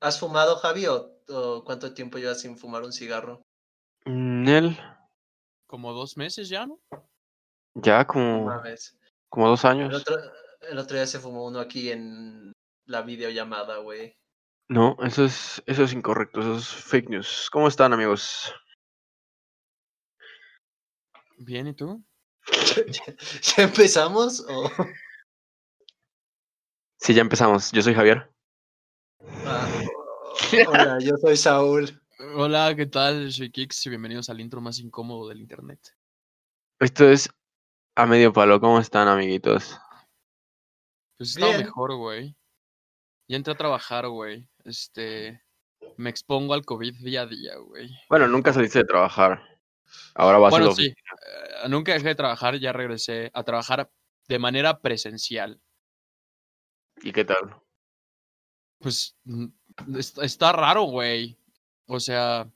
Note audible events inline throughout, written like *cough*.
¿Has fumado, Javi, o, o cuánto tiempo llevas sin fumar un cigarro? Mm, Él, Como dos meses ya, ¿no? ya como, mames. como dos El años. otro, el otro día se fumó uno aquí en la videollamada, güey. No, eso es, eso es incorrecto, eso es fake news. ¿Cómo están, amigos? Bien, ¿y tú? *laughs* ¿Ya empezamos? o- Sí, ya empezamos. Yo soy Javier. Ah, hola, yo soy Saúl. Hola, ¿qué tal? Soy Kix y bienvenidos al intro más incómodo del internet. Esto es a medio palo. ¿Cómo están, amiguitos? Pues estaba Bien. mejor, güey. Ya entré a trabajar, güey. Este. Me expongo al COVID día a día, güey. Bueno, nunca saliste de trabajar. Ahora vas a Bueno, la sí. eh, nunca dejé de trabajar, ya regresé a trabajar de manera presencial. ¿Y qué tal? Pues es- está raro, güey. O sea,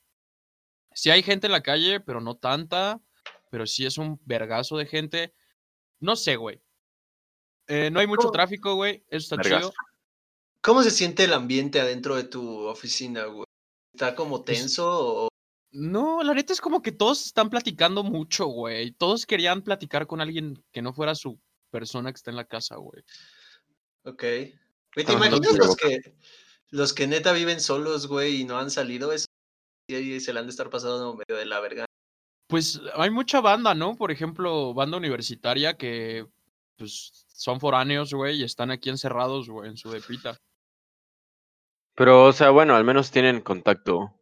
sí hay gente en la calle, pero no tanta. Pero sí es un vergazo de gente. No sé, güey. Eh, no hay mucho ¿Cómo? tráfico, güey. Eso está Vergazo. chido. ¿Cómo se siente el ambiente adentro de tu oficina, güey? ¿Está como Pues tenso o No, la neta es como que todos están platicando mucho, güey. Todos querían platicar con alguien que no fuera su persona que está en la casa, güey. Ok. Güey, ¿te imaginas los que, los que neta viven solos, güey, y no han salido? Eso sí se le han de estar pasando medio de la verga. Pues hay mucha banda, ¿no? Por ejemplo, banda universitaria que pues son foráneos, güey, y están aquí encerrados, güey, en su depita. Pero, o sea, bueno, al menos tienen contacto.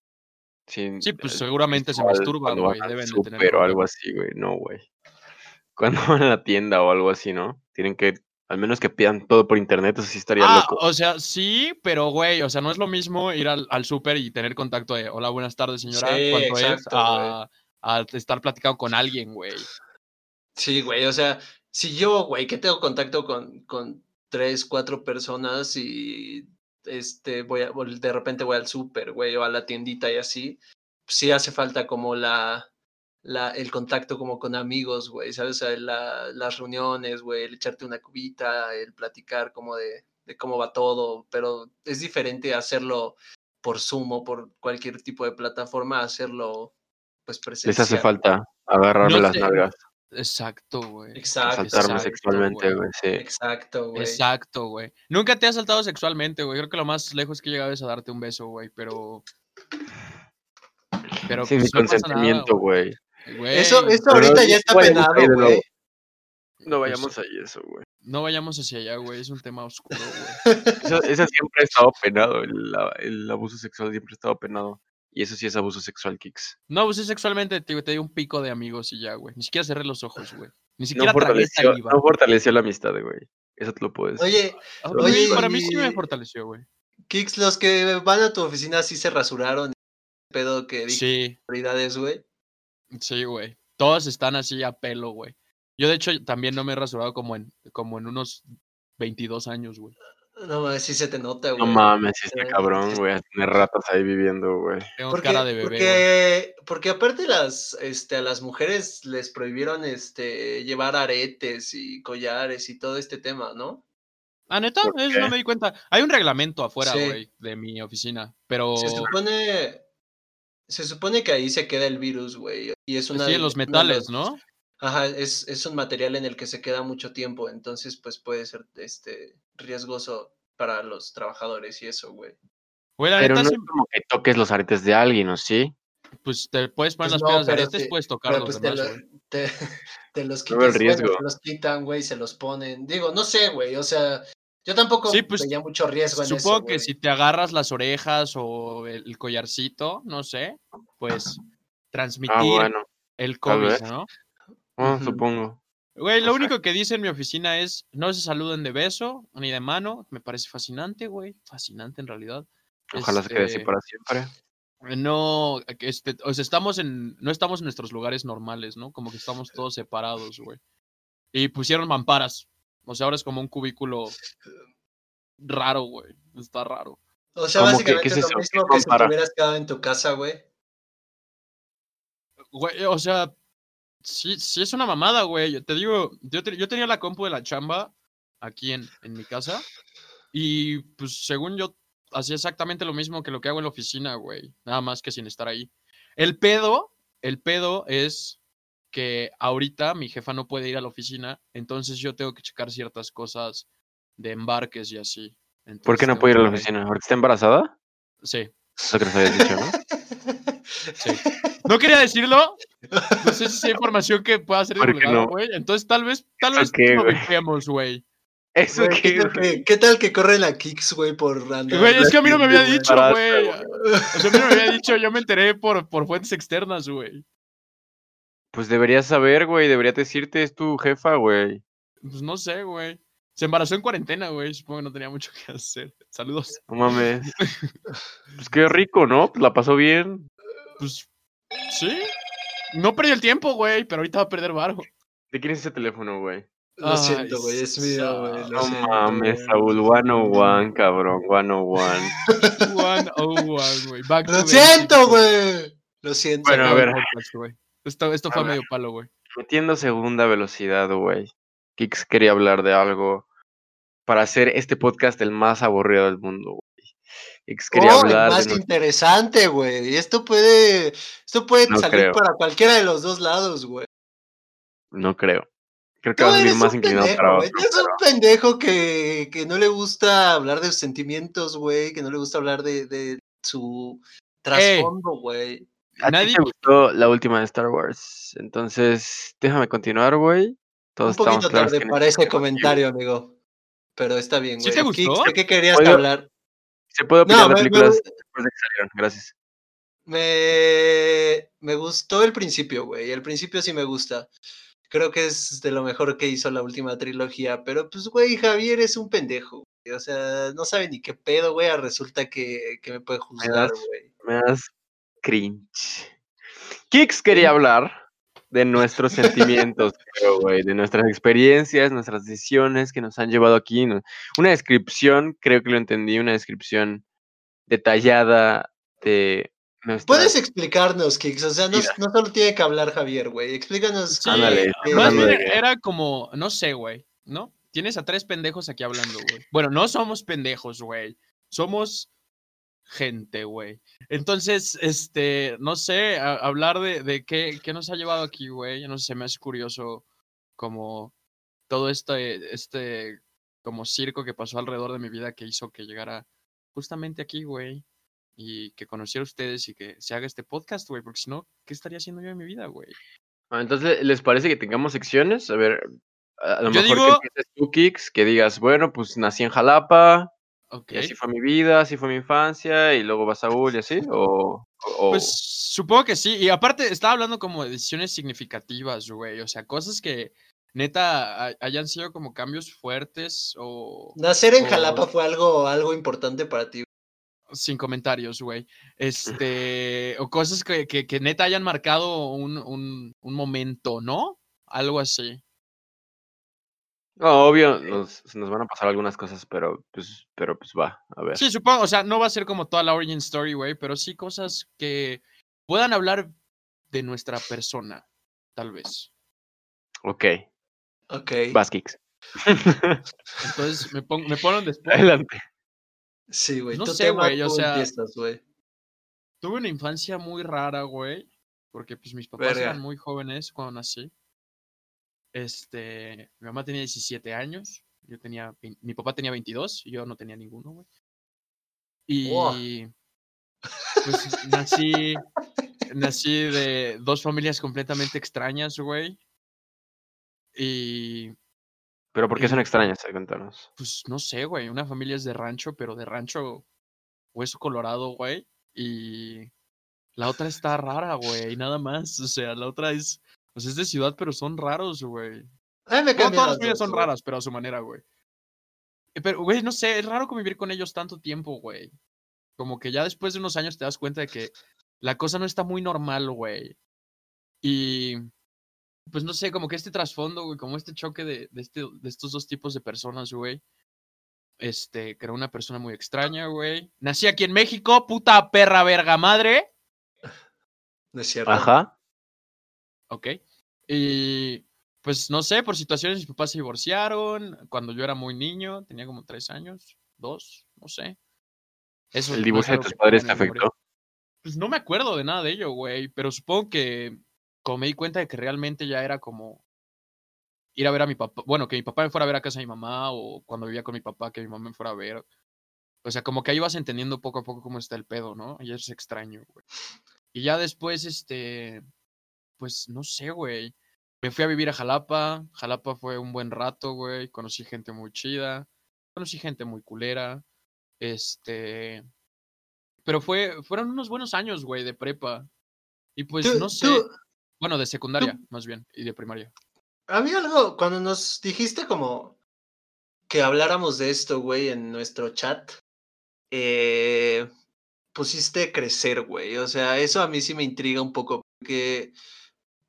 Sin, Sí, pues eh, seguramente se masturban, güey. Deben de tener súper o algo así, güey. No, güey. *laughs* Cuando van a la tienda o algo así, ¿no? Tienen que, al menos que pidan todo por internet, eso sí estaría Ah, loco. o sea, sí, pero güey, o sea, no es lo mismo ir al, al súper y tener contacto de hola, buenas tardes, señora, Sí, es exacto, a, a estar platicando con alguien, güey. Sí, güey, o sea, si yo, güey, que tengo contacto con, con tres, cuatro personas y este voy a, vol- de repente voy al súper, güey, o a la tiendita y así, sí hace falta como la, la, el contacto como con amigos, güey, ¿sabes? O sea, la- las reuniones, güey, el echarte una cubita, el platicar como de, de cómo va todo, pero es diferente hacerlo por Zoom o por cualquier tipo de plataforma, hacerlo pues presencial. Les hace falta agarrarme No las sé, nalgas, Exacto, güey. Exacto, saltarme exacto, sexualmente, güey. sí. Exacto, güey. Exacto, güey. Nunca te has saltado sexualmente, güey. Creo que lo más lejos que he llegado es a darte un beso, güey, pero... Pero Sin mi pues no consentimiento, güey. Güey. Eso, eso ahorita no ya está penado, güey. No Pues, vayamos ahí eso, güey. No vayamos hacia allá, güey. Es un tema oscuro, güey. *laughs* Eso, eso siempre ha estado penado, el, el abuso sexual siempre ha estado penado. Y eso sí es abuso sexual, Kicks. No abusé sexualmente, te, te di un pico de amigos y ya, güey. Ni siquiera cerré los ojos, güey. Ni No siquiera tragué fortaleció, saliva. no fortaleció la amistad, güey. Eso te lo puedo decir. Oye, A mí- oye, para mí sí me fortaleció, güey. Kix, los que van a tu oficina sí se rasuraron. Pedo que dije Sí, prioridades, güey. Sí, güey. Todos están así a pelo, güey. Yo, de hecho, también no me he rasurado como en, como en unos 22 años, güey. No mames, sí se te nota, no güey. mames, sí está Eh, cabrón, güey. a Tener ratas ahí viviendo, güey. Tengo Porque, cara de bebé, porque, porque aparte las, este, a las mujeres les prohibieron este, llevar aretes y collares y todo este tema, ¿no? Ah, neta, ¿Por eso no me di cuenta. Hay un reglamento afuera, Sí. güey, de mi oficina. Pero Se supone, se supone que ahí se queda el virus, güey. Y es una sí, de- los metales, los- ¿no? Ajá, es, es un material en el que se queda mucho tiempo, entonces pues puede ser este riesgoso para los trabajadores y eso, güey. Güey, la Pero neta, no sí, es como que toques los aretes de alguien, ¿o sí? pues te puedes poner Pues las no, piedras de aretes, te- puedes tocar los pues te, demás, lo- güey. te, *laughs* te los No quitas, el bueno, riesgo. se los quitan, güey, se los ponen. Digo, no sé, güey, o sea, yo tampoco Sí, pues, veía mucho riesgo en Supongo eso, que güey. si te agarras las orejas o el, el collarcito, no sé, pues transmitir Ah, bueno. el COVID. ¿no? Bueno, Ujú. supongo. Güey, lo único que dice en mi oficina es no se saluden de beso ni de mano. Me parece fascinante, güey. Fascinante en realidad. Ojalá se quede así Este, para siempre. No, que este, o sea, estamos en, no estamos en nuestros lugares normales, ¿no? Como que estamos todos separados, güey. Y pusieron mamparas. O sea, ahora es como un cubículo raro, güey. Está raro. O sea, ¿Cómo que- qué básicamente es es lo mismo ¿Qué que si te hubieras quedado en tu casa, güey. Güey, o sea, sí, sí es una mamada, güey. Yo Te digo, yo, te- yo tenía la compu de la chamba aquí en, en mi casa. Y pues según yo hacía exactamente lo mismo que lo que hago en la oficina, güey. Nada más que sin estar ahí. El pedo, el pedo es que ahorita mi jefa no puede ir a la oficina, entonces yo tengo que checar ciertas cosas de embarques y así. ¿Por qué no puede ir a que la oficina? ¿Porque está embarazada? Sí, Eso que nos habías dicho, ¿no? sí. No quería decirlo. No sé si es *laughs* información que pueda ser ¿Por qué divulgada, no? güey. Entonces tal vez, tal ¿Eso vez lo güey? vemos, güey. ¿Eso Güey, ¿qué, qué, tal que, qué tal que corren la Kicks, güey, por? Güey, es que a mí no me había dicho, güey. güey. O sea, a mí no me había dicho, yo me enteré por, por fuentes externas, güey. Pues deberías saber, güey. Debería decirte, es tu jefa, güey. Pues no sé, güey. Se embarazó en cuarentena, güey. Supongo que no tenía mucho que hacer. Saludos. No mames. *laughs* Pues qué rico, ¿no? Pues la pasó bien. Pues, sí. No perdí el tiempo, güey, pero ahorita va a perder varo. ¿De quién es ese teléfono, güey? Lo Ay, siento, güey, es mío, güey. No siento, mames, güey. Saúl. 101, cabrón. 101. *laughs* One oh one, güey. Back to Lo siento, güey. Lo siento. Bueno, a ver. podcast, güey. Esto, esto fue ver. medio palo, güey. Metiendo segunda velocidad, güey. Kix quería hablar de algo para hacer este podcast el más aburrido del mundo, güey. Kix quería Oh, el hablar más de... nuestro- interesante, güey. Y esto puede, esto puede No salir creo. para cualquiera de los dos lados, güey. No creo. Creo que va a salir más inclinado pendejo, para otro. Un pendejo que, que no le gusta hablar de sus sentimientos, güey. Que no le gusta hablar de, de su trasfondo, güey. A ti Nadie- te gustó la última de Star Wars. Entonces, déjame continuar, güey. Todos Un poquito tarde para ese comentario, amigo. Pero está bien, ¿Sí güey. te gustó? Kix, ¿De qué querías Oiga, hablar? Se puede opinar No, de películas me- después de que salieron. Gracias. me, me gustó el principio, güey. El principio sí me gusta. Creo que es de lo mejor que hizo la última trilogía. Pero, pues, güey, Javier es un pendejo. güey, O sea, no sabe ni qué pedo, güey. Resulta que, que me puede juzgar, das- güey. Me das cringe. Kix quería hablar de nuestros *laughs* sentimientos, creo, güey, de nuestras experiencias, nuestras decisiones que nos han llevado aquí. Una descripción, creo que lo entendí, una descripción detallada de nuestras... Puedes explicarnos, Kix. O sea, no, solo tiene que hablar Javier, güey. Explícanos. Sí, Ándale, eh, Más bien era como, no sé, güey, ¿no? Tienes a tres pendejos aquí hablando, güey. Bueno, no somos pendejos, güey. Somos gente, güey. Entonces, este, no sé, a- hablar de, de qué, qué nos ha llevado aquí, güey. No sé, me hace curioso como todo este, este, como circo que pasó alrededor de mi vida que hizo que llegara justamente aquí, güey. Y que conociera a ustedes y que se haga este podcast, güey. Porque si no, ¿qué estaría haciendo yo en mi vida, güey? Ah, Entonces, ¿les parece que tengamos secciones? A ver, a a lo Yo mejor digo- que empieces tú, Kix, que digas, bueno, pues nací en Jalapa, Y así fue mi vida, así fue mi infancia, y luego va Saúl y así, o... o- Pues supongo que sí. Y aparte, estaba hablando como de decisiones significativas, güey. O sea, cosas que neta ha- hayan sido como cambios fuertes o Nacer en o- Jalapa fue algo, algo importante para ti. sin comentarios, güey. Este, *laughs* o cosas que, que, que neta hayan marcado un, un, un momento, ¿no? Algo así. No, obvio, nos, se nos van a pasar algunas cosas, pero pues, pero pues va, a ver. Sí, supongo, o sea, no va a ser como toda la origin story, güey, pero sí cosas que puedan hablar de nuestra persona, tal vez. Ok, Ok. vas, Kix. *laughs* Entonces, me, pon- me ponen después. Adelante. Sí, güey. No sé, güey, o sea, empiezas. Tuve una infancia muy rara, güey. Porque pues mis papás Verga. eran muy jóvenes cuando nací. Este, mi mamá tenía 17 años. Yo tenía, mi papá tenía 22 y yo no tenía ninguno, güey. Y Wow. pues nací, nací de dos familias completamente extrañas, güey. Y Pero ¿por qué son extrañas? Cuéntanos. pues no sé, güey. Una familia es de rancho, pero de rancho hueso colorado, güey. Y la otra está rara, güey. Nada más. O sea, la otra es. Pues es de ciudad, pero son raros, güey. Me No, todas las dos, son güey. raras, pero a su manera, güey. Eh, Pero, güey, no sé, es raro convivir con ellos tanto tiempo, güey. Como que ya después de unos años te das cuenta de que la cosa no está muy normal, güey. Y. Pues no sé, como que este trasfondo, güey, como este choque de, de, este, de estos dos tipos de personas, güey. Este, que era una persona muy extraña, güey. Nací aquí en México, puta perra verga madre. No es cierto. Ajá. Ok. Y pues no sé, por situaciones mis papás se divorciaron cuando yo era muy niño, tenía como tres años, dos, no sé. Eso ¿El no es de tus padres te afectó? Pues no me acuerdo de nada de ello, güey. Pero supongo que como me di cuenta de que realmente ya era como ir a ver a mi papá. Bueno, que mi papá me fuera a ver a casa de mi mamá o cuando vivía con mi papá que mi mamá me fuera a ver. O sea, como que ahí vas entendiendo poco a poco cómo está el pedo, ¿no? Y es extraño, güey. Y ya después, este, pues no sé, güey. Me fui a vivir a Jalapa. Jalapa fue un buen rato, güey. Conocí gente muy chida. Conocí gente muy culera. Este. Pero fue, fueron unos buenos años, güey, de prepa. Y pues Tú- no sé. tú- Bueno, de secundaria, más bien, y de primaria. Había algo, cuando nos dijiste como que habláramos de esto, güey, en nuestro chat, eh, pusiste crecer, güey. O sea, eso a mí sí me intriga un poco, porque,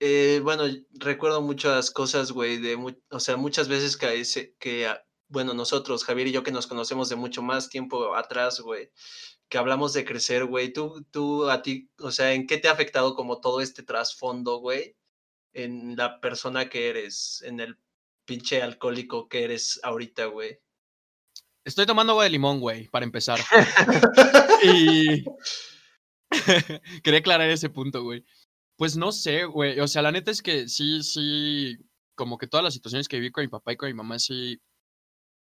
eh, bueno, recuerdo muchas cosas, güey, de, mu- o sea, muchas veces que, ese- que, bueno, nosotros, Javier y yo, que nos conocemos de mucho más tiempo atrás, güey, que hablamos de crecer, güey. Tú, tú, a ti, o sea, ¿en qué te ha afectado como todo este trasfondo, güey? en la persona que eres, en el pinche alcohólico que eres ahorita, güey. Estoy tomando agua de limón, güey, para empezar. *laughs* y. *laughs* Quería aclarar ese punto, güey. Pues no sé, güey. O sea, la neta es que sí, sí. Como que todas las situaciones que viví con mi papá y con mi mamá sí.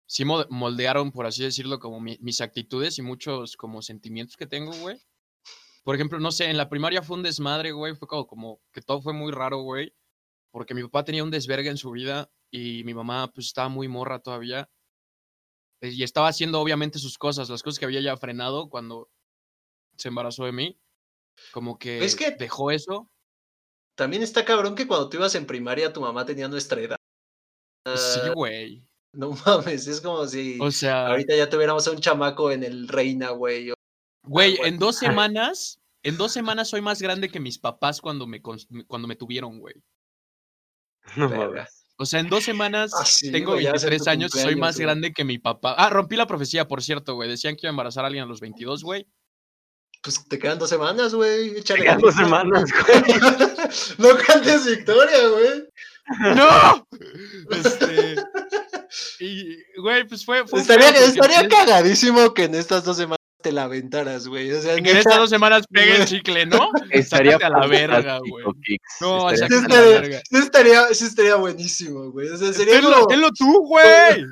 Sí mo- moldearon, por así decirlo, como mi- mis actitudes y muchos como sentimientos que tengo, güey. Por ejemplo, no sé, en la primaria fue un desmadre, güey. Fue como, como que todo fue muy raro, güey. Porque mi papá tenía un desvergue en su vida y mi mamá, pues, estaba muy morra todavía. Eh, Y estaba haciendo, obviamente, sus cosas, las cosas que había ya frenado cuando se embarazó de mí. Como que, Es que- dejó eso. También está cabrón que cuando tú ibas en primaria tu mamá tenía nuestra edad. Sí, güey. no mames, es como si O sea, ahorita ya tuviéramos a un chamaco en el Reina, güey. güey, en dos semanas, en dos semanas soy más grande que mis papás cuando me, cuando me tuvieron, güey. No mames. O sea, en dos semanas Ah, sí, tengo güey, ya va a ser 23 tu años, soy cumpleaños, más güey. grande que mi papá. Ah, rompí la profecía, por cierto, güey. Decían que iba a embarazar a alguien a los 22, güey. Pues te quedan dos semanas, güey. Te quedan dos semanas, *laughs* güey. no cantes victoria, güey. ¡No! Este. Y, güey, pues fue. fue Estaría, porque estaría cagadísimo que en estas dos semanas te la aventaras, güey. O sea, Que en neta, estas dos semanas pegue el chicle, ¿no? Estaría a la verga, güey. No, Estaría sí estaría, verga. sí estaría, sí estaría buenísimo, güey. O sea, sería Tenlo, como... tenlo tú, güey.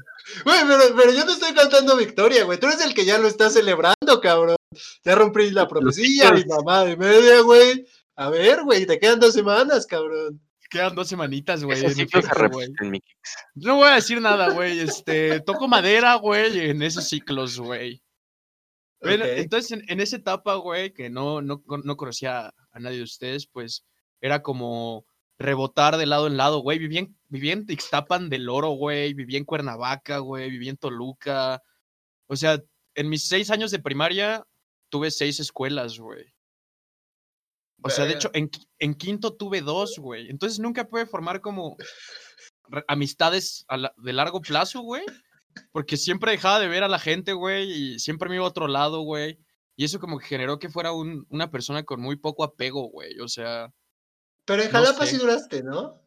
Güey, pero, pero yo no estoy cantando victoria, güey. Tú eres el que ya lo está celebrando, cabrón. Ya rompí la profecía, mi mamá de media, güey. A ver, güey, te quedan dos semanas, cabrón. Quedan dos semanitas, güey. En güey. mi. No voy a decir nada, güey. Este, toco madera, güey, en esos ciclos, güey. Bueno, entonces, en, en esa etapa, güey, que no, no, no conocía a nadie de ustedes, pues era como rebotar de lado en lado, güey. Vivía en, vivía en Ixtapan del Oro, güey. Vivía en Cuernavaca, güey. Vivía en Toluca. O sea, en mis seis años de primaria tuve seis escuelas, güey. O sea, de hecho, en, en quinto tuve dos, güey. Entonces nunca pude formar como amistades a la- de largo plazo, güey. Porque siempre dejaba de ver a la gente, güey, y siempre me iba a otro lado, güey. Y eso como que generó que fuera un- una persona con muy poco apego, güey. O sea, Pero en No Jalapa sé. sí duraste, ¿no?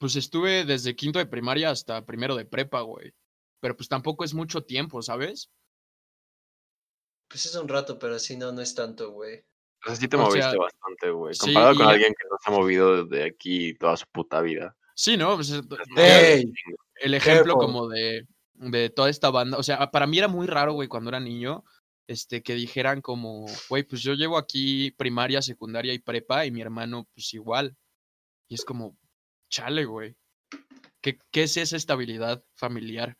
pues estuve desde quinto de primaria hasta primero de prepa, güey. Pero pues tampoco es mucho tiempo, ¿sabes? Pues es un rato, pero sí, no, no es tanto, güey. O sea, sí te O moviste sea, bastante, güey. sí, Comparado con y- alguien que no se ha movido de aquí toda su puta vida. Sí, ¿no? Pues, eh, ¡Ey! el ejemplo como de, de toda esta banda. O sea, para mí era muy raro, güey, cuando era niño, este, que dijeran como, güey, pues yo llevo aquí primaria, secundaria y prepa y mi hermano, pues igual. Y es como, chale, güey. ¿Qué, qué es esa estabilidad familiar?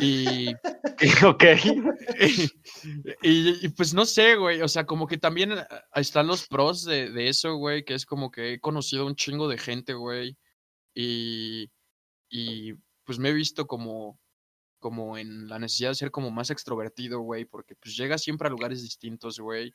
Y, *laughs* ok. *laughs* y, y, pues no sé, güey. O sea, como que también ah, están los pros de, de eso, güey, que es como que he conocido un chingo de gente, güey. Y, y pues me he visto como, como en la necesidad de ser como más extrovertido, güey, porque pues llega siempre a lugares distintos, güey.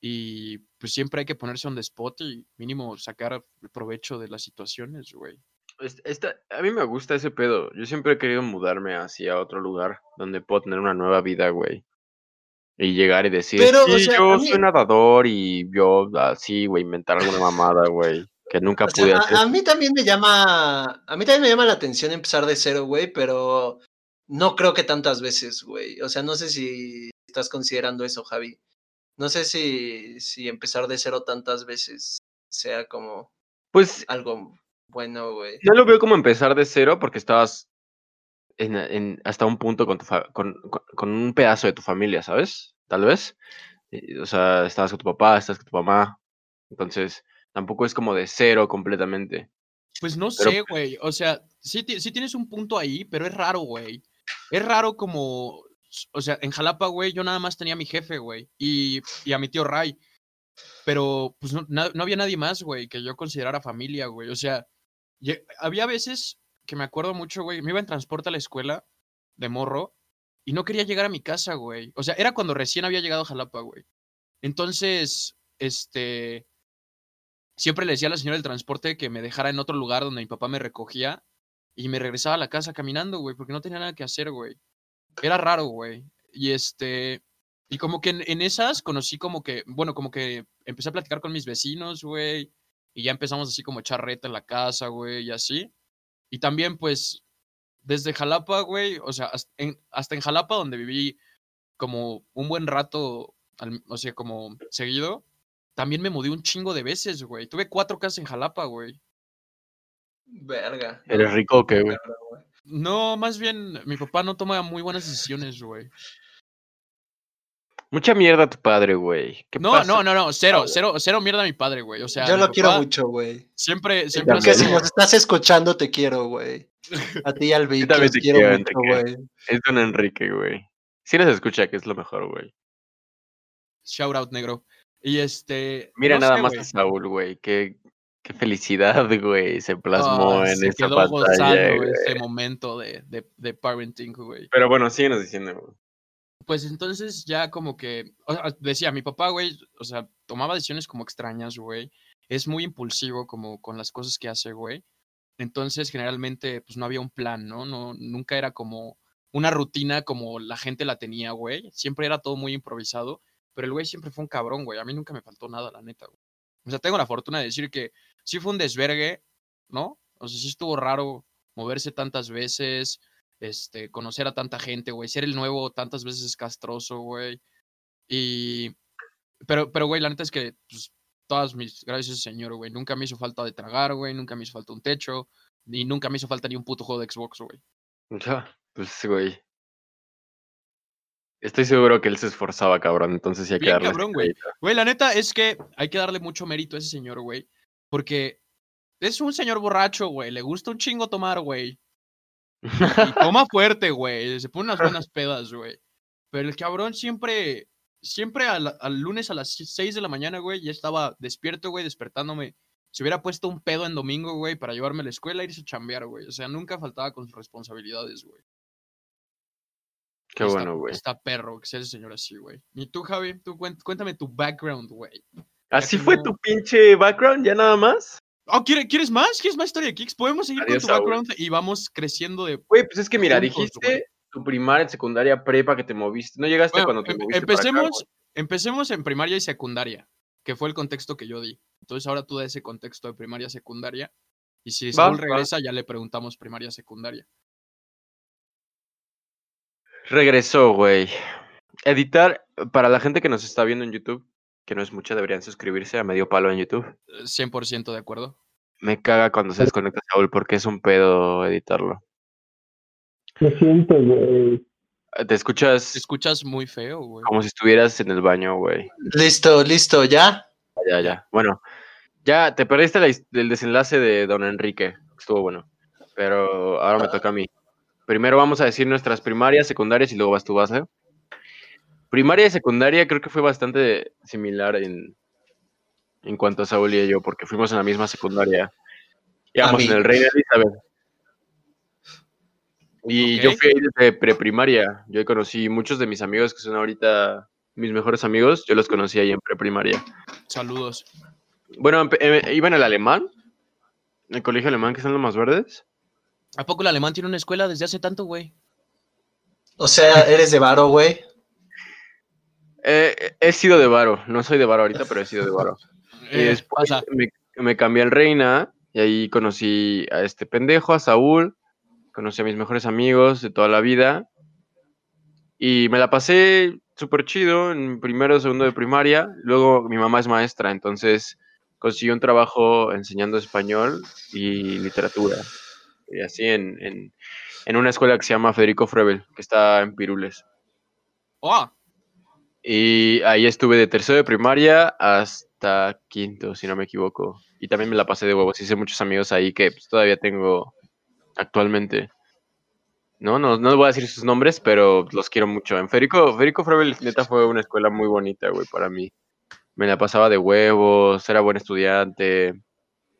Y pues siempre hay que ponerse on the spot y mínimo sacar provecho de las situaciones, güey. Es- esta- a mí me gusta ese pedo. Yo siempre he querido mudarme hacia otro lugar donde puedo tener una nueva vida, güey. Y llegar y decir, Pero, o sí, sea, yo a mí- soy nadador y yo así, güey, inventar alguna mamada, güey, que nunca O sea, pude a- hacer. a, mí también me llama, a mí también me llama la atención empezar de cero, güey, pero no creo que tantas veces, güey. O sea, no sé si estás considerando eso, Javi. No sé si, si empezar de cero tantas veces sea como Pues algo bueno, güey. no lo veo como empezar de cero porque estabas en, en- hasta un punto con, tu fa- con, con- con un pedazo de tu familia, ¿sabes? Tal vez. O sea, estabas con tu papá, estás con tu mamá. Entonces, tampoco es como de cero completamente. Pues no Pero- sé, güey. O sea, sí, sí tienes un punto ahí, pero es raro, güey. Es raro como. O sea, en Jalapa, güey, yo nada más tenía a mi jefe, güey. Y, y a mi tío Ray. Pero, pues no, no había nadie más, güey, que yo considerara familia, güey. O sea, había veces que me acuerdo mucho, güey. Me iba en transporte a la escuela de morro y no quería llegar a mi casa, güey. O sea, era cuando recién había llegado a Jalapa, güey. Entonces, este. Siempre le decía a la señora del transporte que me dejara en otro lugar donde mi papá me recogía y me regresaba a la casa caminando, güey, porque no tenía nada que hacer, güey. Era raro, güey. Y este. Y como que en, esas conocí como que, bueno, como que empecé a platicar con mis vecinos, güey. Y ya empezamos así como a echar reta en la casa, güey, y así. Y también, pues, desde Jalapa, güey, o sea, hasta en, hasta en Jalapa, donde viví como un buen rato, o sea, como seguido, también me mudé un chingo de veces, güey. Tuve cuatro casas en Jalapa, güey. Verga. ¿Eres rico o qué, güey? No, más bien, mi papá no toma muy buenas decisiones, güey. Mucha mierda tu padre, güey. ¿Qué No, pasa? no, no, no, cero, cero, cero mierda a mi padre, güey. O sea, Yo lo quiero mucho, güey. Siempre, siempre Porque si nos estás escuchando, te quiero, güey. A ti y al Vic, también los te quiero quiero, mucho, Enrique. güey. Es don Enrique, güey. Sí nos escucha, que es lo mejor, güey. Shout out, negro. Y este. Mira no nada sé, más güey. a Saúl, güey. Qué, qué felicidad, *laughs* güey. Se plasmó Ah, en se esa quedó pantalla, gozando güey. ese momento de, de, de parenting, güey. Pero bueno, síguenos diciendo, güey. Pues entonces ya como que, o sea, decía, mi papá, güey, o sea, tomaba decisiones como extrañas, güey. Es muy impulsivo como con las cosas que hace, güey. Entonces, generalmente, pues no había un plan, ¿no? no nunca era como una rutina como la gente la tenía, güey. Siempre era todo muy improvisado. Pero el güey siempre fue un cabrón, güey. A mí nunca me faltó nada, la neta, güey. O sea, tengo la fortuna de decir que sí fue un desvergue, ¿no? O sea, sí estuvo raro moverse tantas veces, este, conocer a tanta gente, güey. Ser el nuevo tantas veces es castroso, güey. Y. Pero, pero, güey, la neta es que, pues, todas mis. Gracias, señor, güey. Nunca me hizo falta de tragar, güey. Nunca me hizo falta un techo. Y nunca me hizo falta ni un puto juego de Xbox, güey. Ya, pues, güey. Estoy seguro que él se esforzaba, cabrón. Entonces sí hay que darle cabrón, güey. Güey, la neta es que hay que darle mucho mérito a ese señor, güey. Porque es un señor borracho, güey. Le gusta un chingo tomar, güey. Y *laughs* toma fuerte, güey. Se pone unas buenas pedas, güey. Pero el cabrón siempre, siempre al, al lunes a las 6 de la mañana, güey, ya estaba despierto, güey, despertándome. Se hubiera puesto un pedo en domingo, güey, para llevarme a la escuela e irse a chambear, güey. O sea, nunca faltaba con sus responsabilidades, güey. Qué Está- bueno, güey. Está perro que sea ese señor así, güey. Y tú, Javi, tú cuéntame tu background, güey. ¿Así fue tu pinche background? ¿Ya nada más? Oh, ¿quiere- ¿quieres más? ¿Quieres más historia de Kicks? Podemos seguir Adiós, con tu Saúl. background y vamos creciendo de. Güey, pues es que mira, dijiste tu primaria, secundaria, prepa que te moviste. No llegaste Bueno, cuando te em- moviste para acá, empecemos, en primaria y secundaria, que fue el contexto que yo di. Entonces ahora tú da ese contexto de primaria secundaria. Y si Saúl va. regresa, ya le preguntamos primaria secundaria. Regresó, güey. Editar, para la gente que nos está viendo en YouTube, que no es mucha, deberían suscribirse a Medio Palo en YouTube. Eh, 100% de acuerdo. Me caga cuando se desconecta Saúl porque es un pedo editarlo. Lo siento, güey. Te escuchas Te escuchas muy feo, güey. como si estuvieras en el baño, güey. Listo, listo, ¿ya? Ya, ya. Bueno, ya te perdiste la el desenlace de Don Enrique. Estuvo bueno. Pero ahora me toca a mí. Primero vamos a decir nuestras primarias, secundarias y luego vas tu base. Primaria y secundaria creo que fue bastante similar en, en cuanto a Saúl y yo, porque fuimos en la misma secundaria. Íbamos en el Reina Elizabeth. Y yo fui ahí desde preprimaria. Yo conocí muchos de mis amigos que son ahorita mis mejores amigos. Yo los conocí ahí en preprimaria. Saludos. Bueno, empe- eh, iba en el alemán, en el colegio alemán que son los más verdes. ¿A poco el alemán tiene una escuela desde hace tanto, güey? O sea, eres de varo, güey. Eh, he sido de varo, no soy de varo ahorita, pero he sido de varo. *laughs* Y Eh, después me, me cambié al Reina y ahí conocí a este pendejo, a Saúl, conocí a mis mejores amigos de toda la vida y me la pasé súper chido en primero, segundo de primaria. Luego mi mamá es maestra, entonces consiguió un trabajo enseñando español y literatura. Y así en, en, en una escuela que se llama Federico Frebel, que está en Pirules. Oh, Y ahí estuve de tercero de primaria hasta quinto, si no me equivoco. Y también me la pasé de huevos. Hice muchos amigos ahí que pues, todavía tengo actualmente. No, no, no voy a decir sus nombres, pero los quiero mucho. En Federico, Federico neta, fue una escuela muy bonita, güey, para mí. Me la pasaba de huevos, era buen estudiante,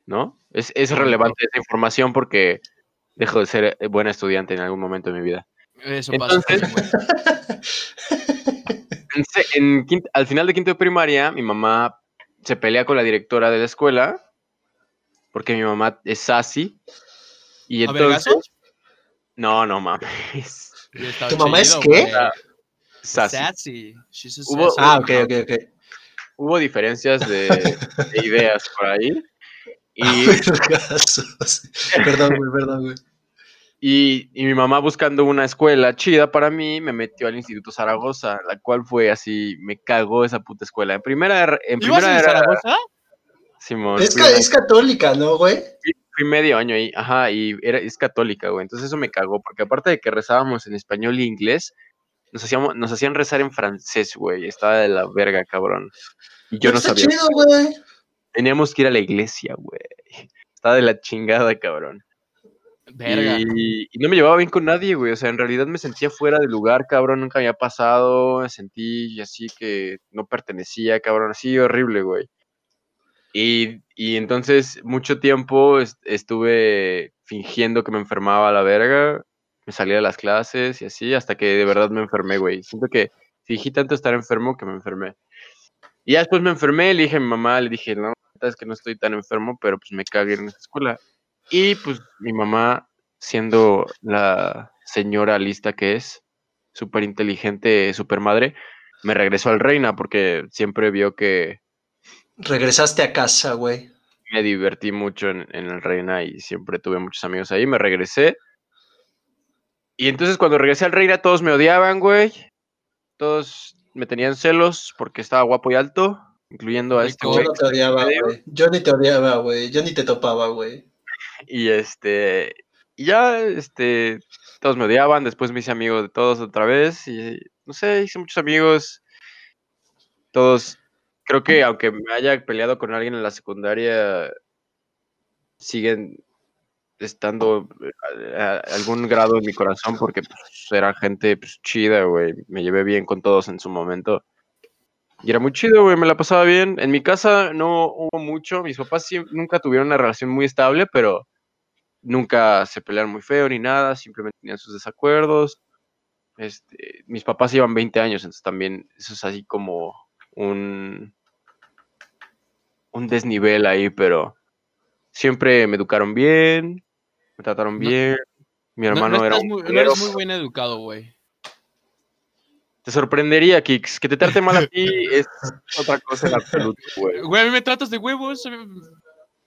¿no? Es, es relevante esa información porque dejo de ser buen estudiante en algún momento de mi vida. eso pasa. Entonces- güey. *laughs* En se- en quint- al final de quinto de primaria, mi mamá se pelea con la directora de la escuela porque mi mamá es sassy. Y ¿A entonces. No, no mames. ¿Tu mamá es qué? Sassy. Sassy. She's a Hubo- sassy Ah, ok, ok, ok. Hubo diferencias de, *laughs* de ideas por ahí. Y, *laughs* Vergazos. perdón, güey, perdón, güey. Y, y mi mamá buscando una escuela chida para mí, me metió al Instituto Zaragoza, la cual fue así, me cagó esa puta escuela. En primera, er- en ¿Ibas primera en era Zaragoza? Simón. Es, ca- católica, ¿no, güey? fui medio año ahí, ajá, y era, es católica, güey. Entonces eso me cagó, porque aparte de que rezábamos en español y inglés, nos, hacíamos, nos hacían rezar en francés, güey. Estaba de la verga, cabrón. Y yo no Está sabía. chido, güey. Teníamos que ir a la iglesia, güey. Estaba de la chingada, cabrón. Y, no me llevaba bien con nadie, güey. O sea, en realidad me sentía fuera de lugar, cabrón. Nunca había pasado. Me sentí así que no pertenecía, cabrón. Así horrible, güey. Y, y entonces mucho tiempo est- estuve fingiendo que me enfermaba a la verga. Me salía de las clases y así, hasta que de verdad me enfermé, güey. Siento que fingí tanto estar enfermo que me enfermé. Y ya después me enfermé, le dije a mi mamá, le dije, no, es que no estoy tan enfermo, pero pues me cagué en esa escuela. Y pues mi mamá, siendo la señora lista que es, súper inteligente, súper madre, me regresó al Reina porque siempre vio que Regresaste a casa, güey. me divertí mucho en, en el Reina y siempre tuve muchos amigos ahí. Me regresé. Y entonces cuando regresé al Reina todos me odiaban, güey. Todos me tenían celos porque estaba guapo y alto, incluyendo a este. Yo no te odiaba, güey. Yo ni te odiaba, güey. Yo ni te topaba, güey. Y este, y ya, este, todos me odiaban, después me hice amigo de todos otra vez y no sé, hice muchos amigos. Todos, creo que aunque me haya peleado con alguien en la secundaria, siguen estando eh, algún grado en mi corazón porque pues, era gente pues, chida, güey. Me llevé bien con todos en su momento. Y era muy chido, güey, me la pasaba bien. En mi casa no hubo mucho. Mis papás sí- nunca tuvieron una relación muy estable, pero nunca se pelearon muy feo ni nada. Simplemente tenían sus desacuerdos. Este, mis papás llevan 20 años, entonces también eso es así como un, un desnivel ahí, pero siempre me educaron bien, me trataron No- bien. Mi No- hermano no, era un muy, no culero, eres muy bien educado, güey. Te sorprendería, Kix. Que te trate mal a ti *laughs* es otra cosa en absoluto, güey. Güey, a mí me tratas de huevos.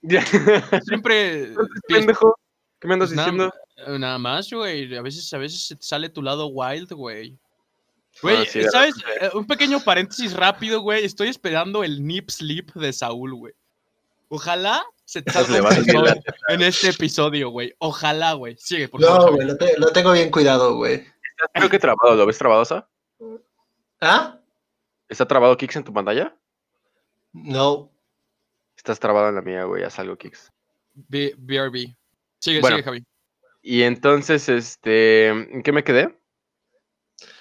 *laughs* Siempre. Pendejo, ¿qué me andas Pues diciendo? eh, Nada más, güey. A veces, a veces se te sale tu lado wild, güey. Güey, Ah, sí, de ¿sabes? Eh, Un pequeño paréntesis rápido, güey. Estoy esperando el nip slip de Saúl, güey. Ojalá se te salga un en este episodio, güey. Ojalá, güey. Sigue, por favor. No, güey, lo, te- lo tengo bien cuidado, güey. Creo que trabado, ¿lo ves trabado, Sa? ¿Ah? ¿Está trabado Kix en tu pantalla? No. Estás trabado en la mía, güey, haz algo, Kix. B- BRB. Sigue, Bueno. sigue, Javi. Y entonces, este, ¿en qué me quedé?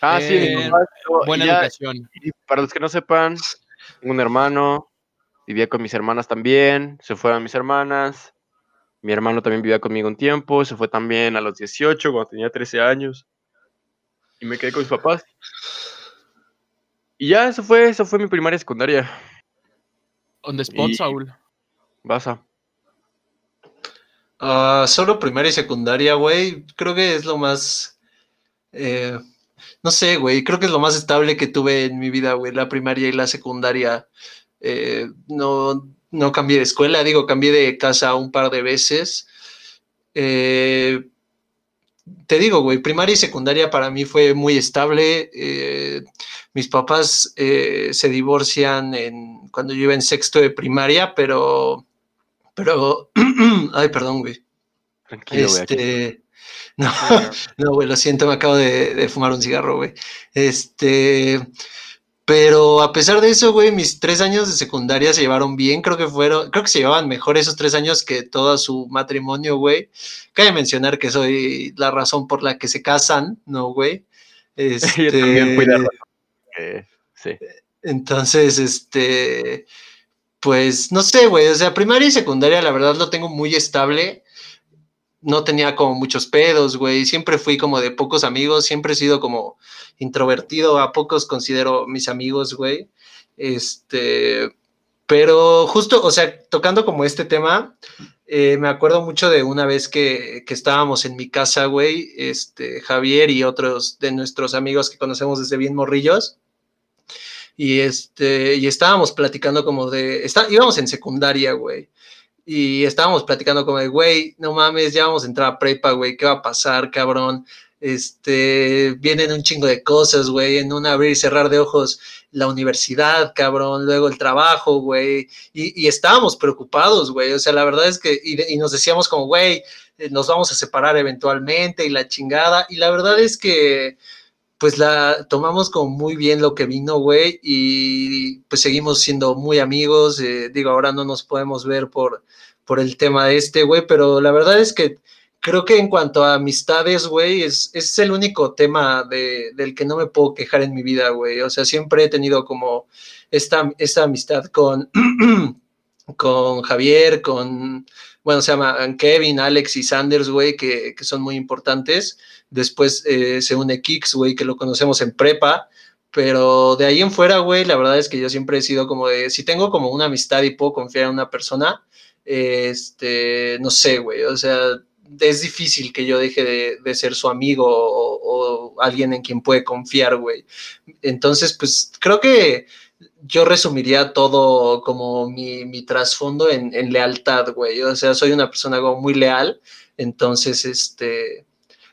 Ah, sí, mi Eh, papá, Buena ya- educación. y para los que no sepan, tengo un hermano, vivía con mis hermanas también, se fueron mis hermanas, mi hermano también vivía conmigo un tiempo, se fue también a los 18, cuando tenía 13 años, y me quedé con mis papás. Y ya, eso fue, eso fue mi primaria y secundaria. On the spot, Y- Saúl. Vas a. Ah, solo primaria y secundaria, güey. Creo que es lo más. eh, no sé, güey. Creo que es lo más estable que tuve en mi vida, güey. La primaria y la secundaria. Eh, no, no cambié de escuela, digo, cambié de casa un par de veces. Eh, te digo, güey, primaria y secundaria para mí fue muy estable. eh, mis papás eh, se divorcian en, cuando yo iba en sexto de primaria, pero, pero, *clears throat* ay, perdón, güey. Tranquilo, güey. Este, no, *laughs* no, güey, lo siento, me acabo de, de fumar un cigarro, güey. Este, pero a pesar de eso, güey, mis tres años de secundaria se llevaron bien, creo que fueron, creo que se llevaban mejor esos tres años que todo su matrimonio, güey. Cabe mencionar que soy la razón por la que se casan, ¿no, güey? *laughs* Yo también fui la Este, razón. Eh, sí. entonces, este, pues no sé, güey, o sea, primaria y secundaria, la verdad lo tengo muy estable. No tenía como muchos pedos, güey. Siempre fui como de pocos amigos, siempre he sido como introvertido, a pocos considero mis amigos, güey. Este, pero justo, o sea, tocando como este tema, eh, me acuerdo mucho de una vez que, que estábamos en mi casa, güey, este, Javier y otros de nuestros amigos que conocemos desde bien morrillos. Y este, y estábamos platicando como de, está, íbamos en secundaria, güey. Y estábamos platicando como de, güey, no mames, ya vamos a entrar a prepa, güey, ¿qué va a pasar, cabrón? Este, vienen un chingo de cosas, güey, en un abrir y cerrar de ojos la universidad, cabrón, luego el trabajo, güey, y, y estábamos preocupados, güey, o sea, la verdad es que, y, de- y nos decíamos como, güey, eh, nos vamos a separar eventualmente y la chingada, y la verdad es que, pues la tomamos como muy bien lo que vino, güey, y pues seguimos siendo muy amigos, eh, digo, ahora no nos podemos ver por, por el tema este, güey, pero la verdad es que creo que en cuanto a amistades, güey, es, es el único tema de, del que no me puedo quejar en mi vida, güey, o sea, siempre he tenido como esta, esta amistad con, *clears throat* con Javier, con, bueno, se llaman Kevin, Alex y Sanders, güey, que, que son muy importantes. Después eh, se une Kix, güey, que lo conocemos en prepa. Pero de ahí en fuera, güey, la verdad es que yo siempre he sido como de, si tengo como una amistad y puedo confiar en una persona, este, no sé, güey, o sea, es difícil que yo deje de, de ser su amigo o, o alguien en quien puede confiar, güey. Entonces, pues creo que yo resumiría todo como mi, mi trasfondo en, en lealtad, güey. O sea, soy una persona muy leal. Entonces, este,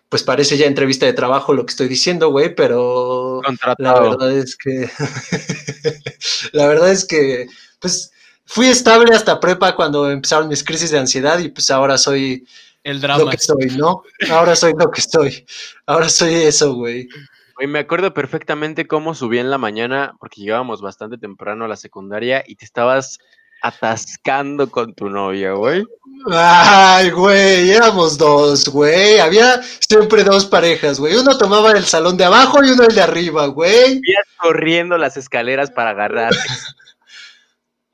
pues parece ya entrevista de trabajo lo que estoy diciendo, güey, pero la verdad es que, *laughs* la verdad es que, pues, fui estable hasta prepa cuando empezaron mis crisis de ansiedad y pues ahora soy El lo drama. que soy, ¿no? Ahora soy lo que estoy. Ahora soy eso, güey. Güey, me acuerdo perfectamente cómo subí en la mañana, porque llegábamos bastante temprano a la secundaria y te estabas atascando con tu novia, güey. Ay, güey, éramos dos, güey. Había siempre dos parejas, güey. Uno tomaba el salón de abajo y uno el de arriba, güey. Ibas corriendo las escaleras para agarrar. *laughs*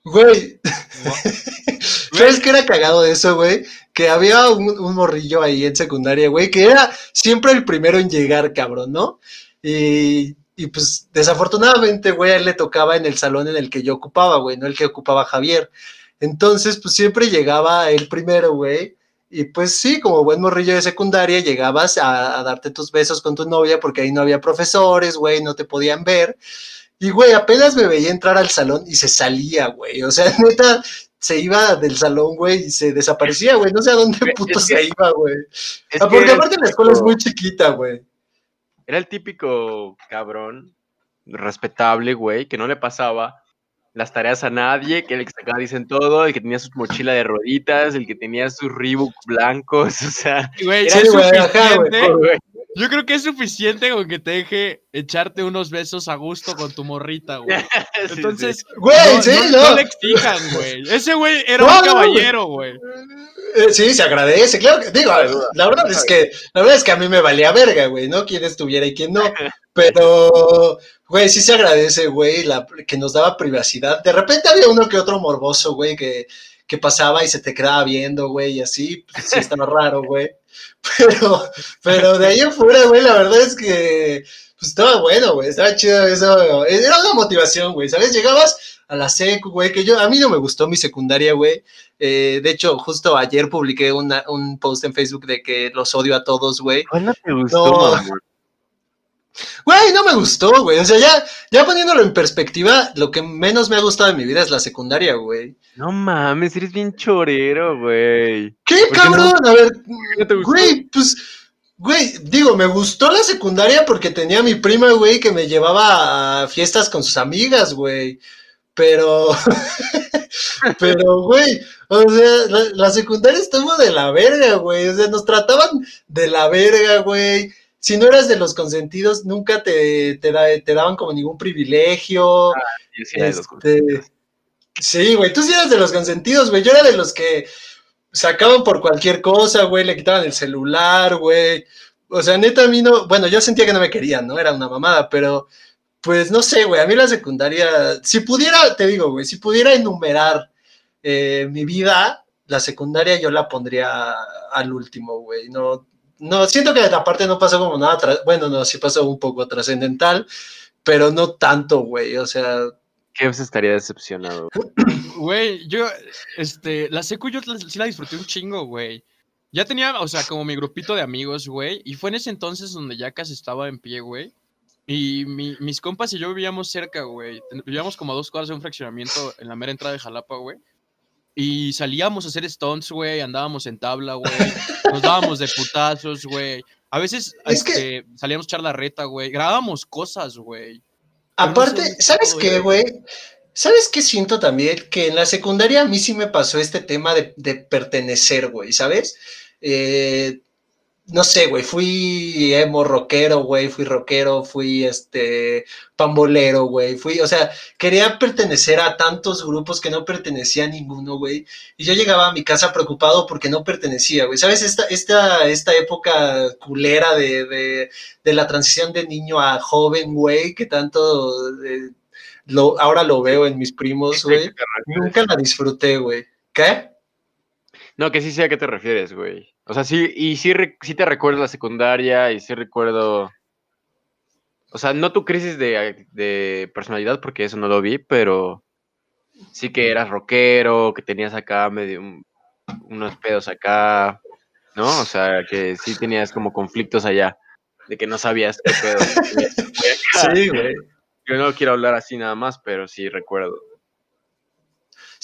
Güey. *laughs* ¿Sabes qué era cagado de eso, güey? Que había un, un morrillo ahí en secundaria, güey, que era siempre el primero en llegar, cabrón, ¿no? Y, y pues desafortunadamente, güey, a él le tocaba en el salón en el que yo ocupaba, güey, no el que ocupaba Javier. Entonces, pues siempre llegaba él primero, güey. Y pues sí, como buen morrillo de secundaria, llegabas a, a darte tus besos con tu novia porque ahí no había profesores, güey, no te podían ver. Y, güey, apenas me veía entrar al salón y se salía, güey. O sea, *laughs* neta, se iba del salón, güey, y se desaparecía, güey. No sé a dónde Es puto que- se iba, güey. Ah, porque era aparte la escuela es muy chiquita, güey. Era el típico cabrón respetable, güey, que no le pasaba las tareas a nadie, que el que sacaba dicen todo, el que tenía su mochila de rueditas, el que tenía sus Reebok blancos, *laughs* o sea, Güey, Sí, es güey, ajá, güey. suficiente. güey, Yo creo que es suficiente con que te deje echarte unos besos a gusto con tu morrita, güey. *laughs* sí, Entonces, sí. Güey, no, sí, no- no. no le exijan, güey. Ese güey era No, un caballero, güey. Eh, sí, se agradece, claro que digo, la verdad es que la verdad es que a mí me valía verga, güey, ¿no? Quién estuviera y quién no. *laughs* Pero, güey, sí se agradece, güey, la, que nos daba privacidad. De repente había uno que otro morboso, güey, que, que pasaba y se te quedaba viendo, güey, y así, pues, sí estaba raro, güey. *laughs* Pero, pero de ahí en fuera, güey, la verdad es que pues estaba bueno, güey, estaba chido eso. Era una motivación, güey, ¿sabes? Llegabas a la secu, güey, que yo, a mí no me gustó mi secundaria, güey. Eh, de hecho, justo ayer publiqué una- un post en Facebook de que los odio a todos, güey. ¿Cuál no te gustó, No. Güey, no me gustó, güey. O sea, ya, ya poniéndolo en perspectiva, lo que menos me ha gustado en mi vida es la secundaria, güey. No mames, eres bien chorero, güey. ¿Qué, cabrón? A ver, qué no te gustó? güey, pues, güey, digo, me gustó la secundaria porque tenía a mi prima, güey, que me llevaba a fiestas con sus amigas, güey. Pero, *laughs* pero, güey, o sea, la, la secundaria estuvo de la verga, güey. O sea, nos trataban de la verga, güey. Si no eras de los consentidos, nunca te, te, da- te daban como ningún privilegio. Yo sí era de los Este, consentidos. Sí, güey, tú sí eras de los consentidos, güey. Yo era de los que sacaban por cualquier cosa, güey, le quitaban el celular, güey. O sea, neta, a mí no, bueno, yo sentía que no me querían, ¿no? Era una mamada, pero pues no sé, güey, a mí la secundaria, si pudiera, te digo, güey, si pudiera enumerar eh, mi vida, la secundaria yo la pondría al último, güey. No, no, siento que aparte no pasó como nada, bueno, no, sí pasó un poco trascendental, pero no tanto, güey, o sea, ¿Qué veces estaría decepcionado? *clears throat* Güey, yo, este, la secu yo la- sí la disfruté un chingo, güey. Ya tenía, o sea, como mi grupito de amigos, güey. Y fue en ese entonces donde ya casi estaba en pie, güey. Y mi- mis compas y yo vivíamos cerca, güey. Vivíamos como a dos cuadras de un fraccionamiento en la mera entrada de Jalapa, güey. Y salíamos a hacer stunts, güey. Andábamos en tabla, güey. Nos dábamos de putazos, güey. A veces Es que- este, salíamos a echar la reta, güey. Grabábamos cosas, güey. No Aparte, sé, ¿sabes qué, güey? ¿Sabes qué siento también? Que en la secundaria a mí sí me pasó este tema de, de pertenecer, güey, ¿sabes? Eh, no sé, güey, fui emo rockero, güey, fui rockero, fui este pambolero, güey, fui, o sea, quería pertenecer a tantos grupos que no pertenecía a ninguno, güey, y yo llegaba a mi casa preocupado porque no pertenecía, güey, ¿sabes? Esta, esta, esta época culera de, de, de la transición de niño a joven, güey, que tanto eh, lo, ahora lo veo en mis primos, güey, nunca la disfruté, güey. ¿Qué? No, que sí sé a qué te refieres, güey. O sea, sí, y sí, sí te recuerdo la secundaria y sí recuerdo. O sea, no tu crisis de, de personalidad, porque eso no lo vi, pero sí que eras rockero, que tenías acá medio un- unos pedos acá, ¿no? O sea, que sí tenías como conflictos allá, de que no sabías qué pedo. *laughs* Sí, güey. Yo no quiero hablar así nada más, pero sí recuerdo.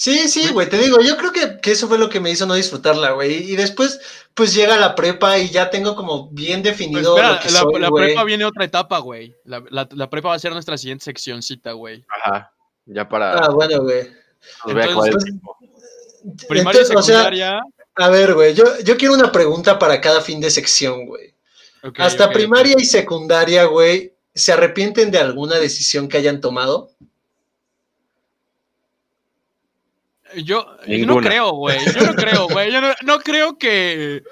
Sí, sí, güey, te digo, yo creo que, que eso fue lo que me hizo no disfrutarla, güey. Y después, pues llega la prepa y ya tengo como bien Pues definido espera, lo que la, soy, la güey. prepa viene otra etapa, güey. La, la- la prepa va a ser nuestra siguiente seccioncita, güey. Ajá, ya para. Ah, bueno, güey. entonces-. Primaria y Entonces, o sea, secundaria. a ver, güey, yo, yo quiero una pregunta para cada fin de sección, güey. Hasta primaria y secundaria, güey, ¿se arrepienten de alguna decisión que hayan tomado? ok. Yo, yo no creo, güey. Yo no creo, güey. Yo no, no creo que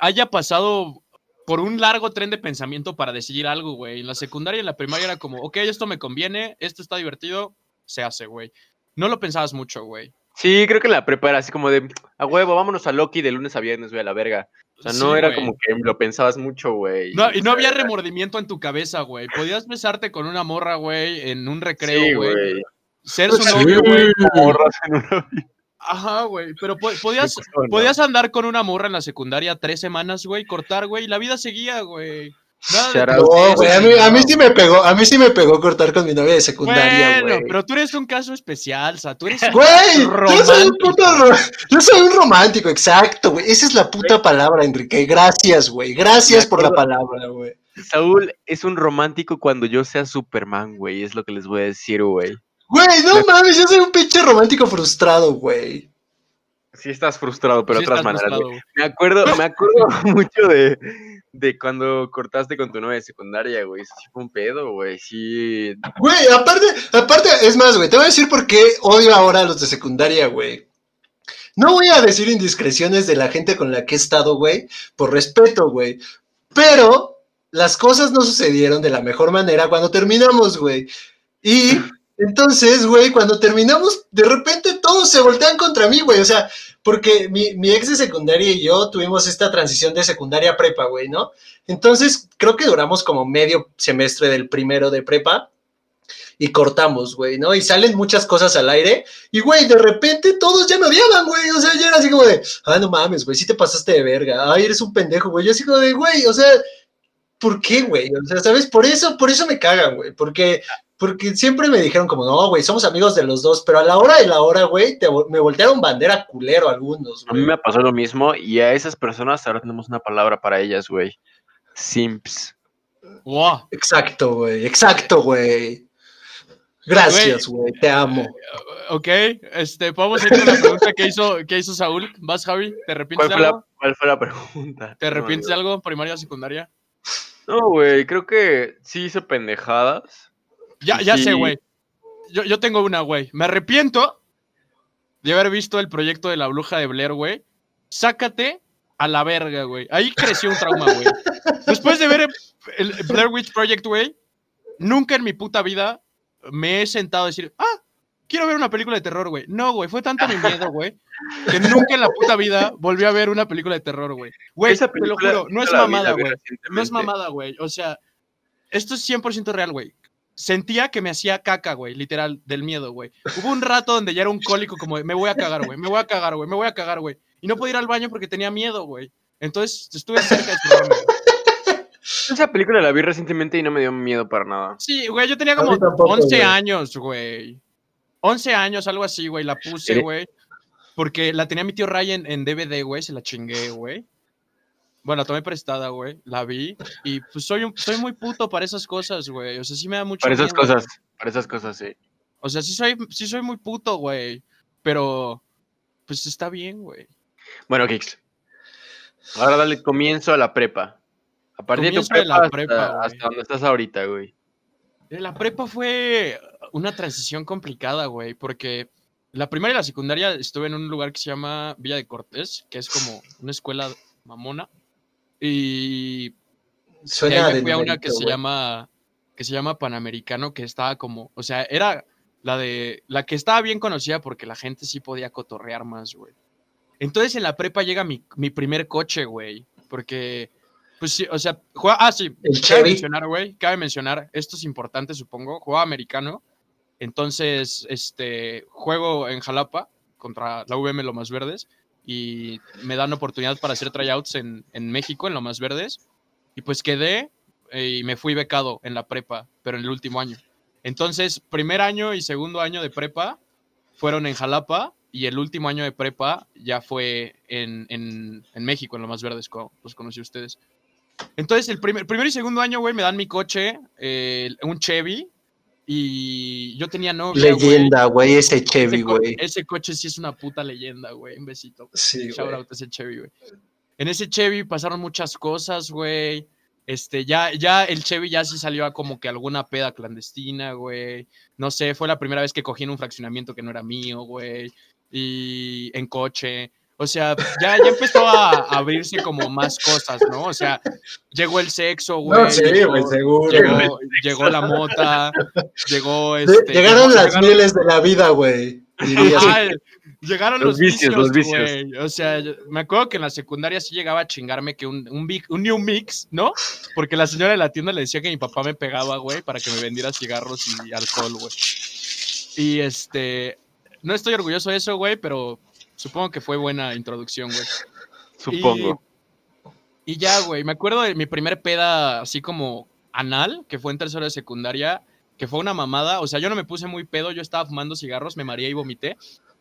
haya pasado por un largo tren de pensamiento para decidir algo, güey. En la secundaria y en la primaria era como, ok, esto me conviene, esto está divertido, se hace, güey. No lo pensabas mucho, güey. Sí, creo que en la prepa era así como de, a huevo, vámonos a Loki de lunes a viernes, güey, a la verga. O sea, no Sí, era como que lo pensabas mucho, güey. No, y no había remordimiento en tu cabeza, güey. Podías besarte con una morra, güey, en un recreo, güey. güey. Ser su Sí, novio, güey. Morras en una- *laughs* Ajá, güey. Pero po- podías, podías andar con una morra en la secundaria tres semanas, güey, cortar, güey, y la vida seguía, güey. No, güey, a mí, a sí me pegó, a mí sí me pegó cortar con mi novia de secundaria, Bueno, güey. pero tú eres un caso especial, o sea, tú eres Güey, yo soy un romántico. puto yo soy un romántico, exacto, güey. Esa es la puta palabra, Enrique. Gracias, güey. Gracias por la palabra, güey. Saúl es un romántico cuando yo sea Superman, güey. Es lo que les voy a decir, güey. Güey, no mames, yo soy un pinche romántico frustrado, güey. Sí estás frustrado, pero Sí de otras maneras, frustrado. Me acuerdo, me acuerdo *laughs* mucho de, de cuando cortaste con tu novia de secundaria, güey. Sí fue un pedo, güey. Sí. Güey, aparte, aparte, es más, güey, te voy a decir por qué odio ahora a los de secundaria, güey. No voy a decir indiscreciones de la gente con la que he estado, güey, por respeto, güey. Pero las cosas no sucedieron de la mejor manera cuando terminamos, güey. Y entonces, güey, cuando terminamos, de repente todos se voltean contra mí, güey. O sea, porque mi, ex de secundaria y yo tuvimos esta transición de secundaria a prepa, güey, ¿no? Entonces, creo que duramos como medio semestre del primero de prepa y cortamos, güey, ¿no? Y salen muchas cosas al aire y, güey, de repente todos ya me odiaban, güey. O sea, ya era así como de, ah, no mames, güey, sí te pasaste de verga. Ay, eres un pendejo, güey. Yo así como de, güey, o sea, ¿por qué, güey? O sea, ¿sabes? Por eso, por eso me cagan, güey. Porque, porque siempre me dijeron como, no, güey, somos amigos de los dos, pero a la hora de la hora, güey, me voltearon bandera culero algunos, A mí güey. me pasó lo mismo y a esas personas ahora tenemos una palabra para ellas, güey. simps. Wow. Exacto, güey. Exacto, güey. Gracias, güey. Te amo. Ok, este, podemos ir con la pregunta que hizo, que hizo Saúl. ¿Vas, Javi? ¿Te arrepientes ¿Cuál de fue, algo? la, ¿Cuál fue la pregunta? ¿Te No arrepientes de acuerdo. algo? ¿Primaria, secundaria? No, güey, creo que sí hice pendejadas. Ya, ya sé, güey. Yo, yo tengo una, güey. Me arrepiento de haber visto el proyecto de la bruja de Blair, güey. Sácate a la verga, güey. Ahí creció un trauma, güey. Después de ver el, el Blair Witch Project, güey, nunca en mi puta vida me he sentado a decir, ah, quiero ver una película de terror, güey. No, güey, fue tanto mi miedo, güey, que nunca en la puta vida volví a ver una película de terror, güey. Güey, te lo juro, no es mamada, güey. No es mamada, güey. O sea, esto es 100% real, güey. Sentía que me hacía caca, güey, literal, del miedo, güey. Hubo un rato donde ya era un cólico como de, me voy a cagar, güey, me voy a cagar, güey, me voy a cagar, güey. Y no podía ir al baño porque tenía miedo, güey. Entonces estuve cerca de güey. Esa película la vi recientemente y no me dio miedo para nada. Sí, güey, yo tenía como tampoco, 11 güey. años, güey. 11 años, algo así, güey. La puse, Eh. güey. Porque la tenía mi tío Ray en, en DVD, güey. Se la chingué, güey. Bueno, tomé prestada, güey. La vi. Y pues soy, un- soy muy puto para esas cosas, güey. O sea, sí me da mucho Para esas miedo, cosas, güey. para esas cosas, sí. O sea, sí soy, sí soy muy puto, güey. Pero, pues está bien, güey. Bueno, Kix. Ahora dale comienzo a la prepa. A partir de tu Comienzo de la prepa, hasta donde estás ahorita, güey. La prepa fue una transición complicada, güey, porque la primaria y la secundaria estuve en un lugar que se llama Villa de Cortés, que es como una escuela mamona. Y Suena me fui a una que se llama que se llama Panamericano, que estaba como, o sea, era la de la que estaba bien conocida porque la gente sí podía cotorrear más, güey. Entonces en la prepa llega mi, mi primer coche, güey, porque pues sí, o sea, juega, ah, sí, El cabe Chevy. mencionar, güey, cabe mencionar, esto es importante, supongo, jugaba americano, entonces, este, juego en Jalapa contra la VM Lomas Verdes y me dan oportunidad para hacer tryouts en, en México, en Lomas Verdes, y pues quedé eh, y me fui becado en la prepa, pero en el último año. Entonces, primer año y segundo año de prepa fueron en Jalapa y el último año de prepa ya fue en, en, en México, en Lomas Verdes, como los conocí ustedes. Entonces, el primer, primero y segundo año, güey, me dan mi coche, eh, un Chevy, y yo tenía novia. Leyenda, güey, ese Chevy, güey. ese coche sí es una puta leyenda, güey. Un besito. Sí, Shout out a ese Chevy, güey. En ese Chevy pasaron muchas cosas, güey. Este, ya, ya el Chevy ya sí salió a como que alguna peda clandestina, güey. No sé, fue la primera vez que cogí en un fraccionamiento que no era mío, güey. Y en coche. O sea, ya, ya empezó a abrirse como más cosas, ¿no? O sea, llegó el sexo, güey. No, sí, llegó, güey, seguro. llegó, llegó la mota, llegó este. llegaron las llegaron- mieles de la vida, güey. llegaron Los los, vicios, vicios, los vicios. güey. O sea, yo- me acuerdo que en la secundaria sí llegaba a chingarme que un, un, big- un new mix, ¿no? Porque la señora de la tienda le decía que mi papá me pegaba, güey, para que me vendiera cigarros y alcohol, güey. Y este, no estoy orgulloso de eso, güey, pero supongo que fue buena introducción, güey. Supongo. Y ya, güey, me acuerdo de mi primer peda así como anal, que fue en tercero de secundaria, que fue una mamada. O sea, yo no me puse muy pedo, yo estaba fumando cigarros, me mareé y vomité.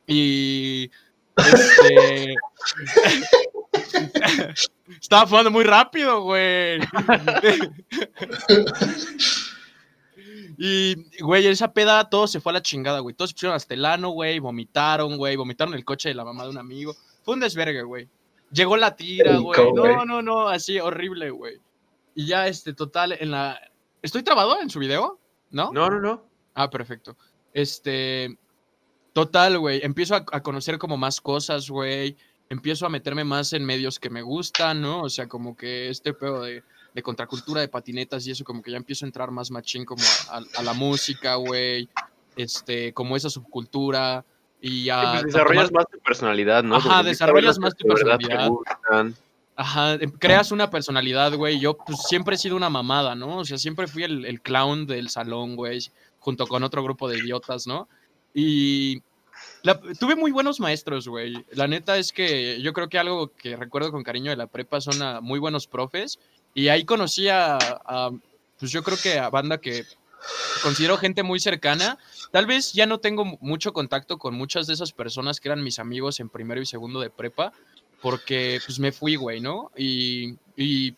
Y. Este. *laughs* estaba fumando muy rápido, güey. *laughs* Y, güey, esa peda todo se fue a la chingada, güey. Todos se pusieron hasta el ano, güey, vomitaron, güey, vomitaron el coche de la mamá de un amigo. Fue un desvergue, güey. Llegó la tira, güey. güey. No, no, no, así horrible, güey. Y ya, este, total, en la. ¿Estoy trabado en su video? ¿No? No, no, no. Ah, perfecto. Este. Total, güey. Empiezo a, a conocer como más cosas, güey. Empiezo a meterme más en medios que me gustan, ¿no? O sea, como que este pedo de, de contracultura de patinetas y eso, como que ya empiezo a entrar más machín como a, a- a la música, güey. Este, como esa subcultura. Y a. pues a desarrollas tomar- más tu personalidad, ¿no? Ajá, Porque desarrollas más tu personalidad. Ajá, em, creas una personalidad, güey. Yo pues, siempre he sido una mamada, ¿no? O sea, siempre fui el, el clown del salón, güey, junto con otro grupo de idiotas, ¿no? Y la- tuve muy buenos maestros, güey. La neta es que yo creo que algo que recuerdo con cariño de la prepa son a muy buenos profes. Y ahí conocí a, a, pues yo creo que a banda que considero gente muy cercana. Tal vez ya no tengo mu- mucho contacto con muchas de esas personas que eran mis amigos en primero y segundo de prepa, porque pues me fui, güey, ¿no? Y, y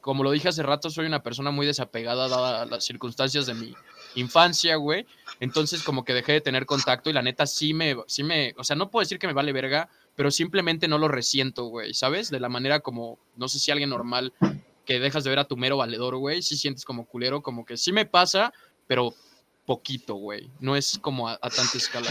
como lo dije hace rato, soy una persona muy desapegada dadas las circunstancias de mi infancia, güey. Entonces como que dejé de tener contacto y la neta sí me, sí me, o sea, no puedo decir que me vale verga, pero simplemente no lo resiento, güey, ¿sabes? De la manera como, no sé si alguien normal que dejas de ver a tu mero valedor, güey, sí sientes como culero, como que sí me pasa, pero poquito, güey. No es como a, a tanta escala.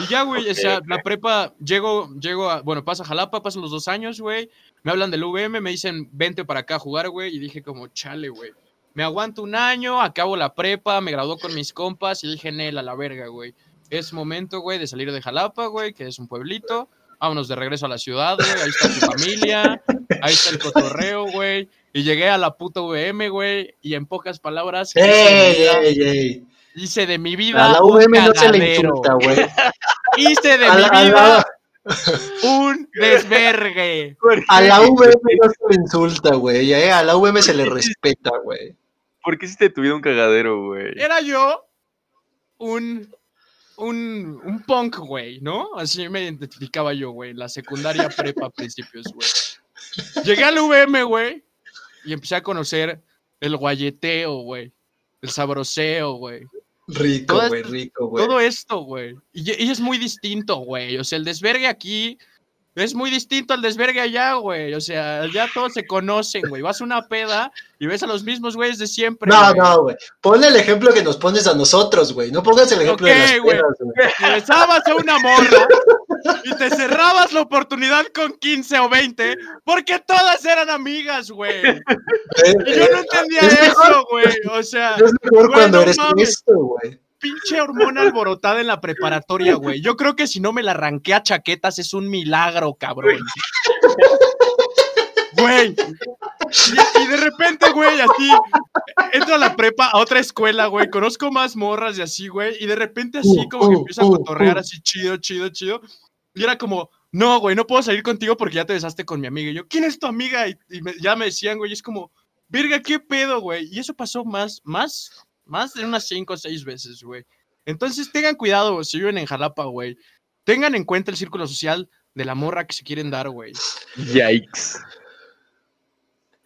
Y ya, güey, o sea, la prepa, llego, llego a, bueno, pasa Jalapa, pasan los dos años, güey. Me hablan del VM, me dicen, vente para acá a jugar, güey. Y dije como, chale, güey. Me aguanto un año, acabo la prepa, me graduó con mis compas y dije, Nel, a la verga, güey. Es momento, güey, de salir de Jalapa, güey, que es un pueblito. Vámonos de regreso a la ciudad, güey. Ahí está tu familia, ahí está el cotorreo, güey. Y llegué a la puta VM, güey. Y en pocas palabras, hice de mi ¡Ey, vida- ey, ey! hice de mi vida A la un VM no se le insulta, güey. *laughs* Hice de A mi la- vida la- *laughs* un desvergue. A la VM no se le insulta, güey. eh, A la VM se le respeta, güey. ¿Por qué hiciste tu vida un cagadero, güey? Era yo un, un, un punk, güey, ¿no? Así me identificaba yo, güey. La secundaria prepa a principios, güey. Llegué al VM, güey, y empecé a conocer el guayeteo, güey. El sabroseo, güey. Rico, güey, rico, güey. Todo esto, güey. Y, y es muy distinto, güey. O sea, el desvergue aquí es muy distinto al desvergue allá, güey. O sea, allá todos se conocen, güey. Vas a una peda y ves a los mismos güeyes de siempre. No, güey. no, güey. Ponle el ejemplo que nos pones a nosotros, güey. No pongas el ejemplo de las güey. pedas, güey. Te besabas a una morra y te cerrabas la oportunidad con 15 o 20 porque todas eran amigas, güey. Y yo no entendía Es mejor- eso, güey. O sea, Es mejor Güey, cuando no eres mames. esto, güey. Pinche hormona alborotada en la preparatoria, güey. Yo creo que si no me la arranqué a chaquetas es un milagro, cabrón. Güey. Y, y de repente, güey, así, entro a la prepa, a otra escuela, güey, conozco más morras y así, güey, y de repente así Uh, como que uh, empiezo a uh, cotorrear así chido, chido, chido. Y era como, no, güey, no puedo salir contigo porque ya te besaste con mi amiga. Y yo, ¿quién es tu amiga? Y, y me- ya me decían, güey, y es como, verga, ¿qué pedo, güey? Y eso pasó más, más, más de unas cinco o seis veces, güey. Entonces tengan cuidado si viven en Jalapa, güey. Tengan en cuenta el círculo social de la morra que se quieren dar, güey. Yikes.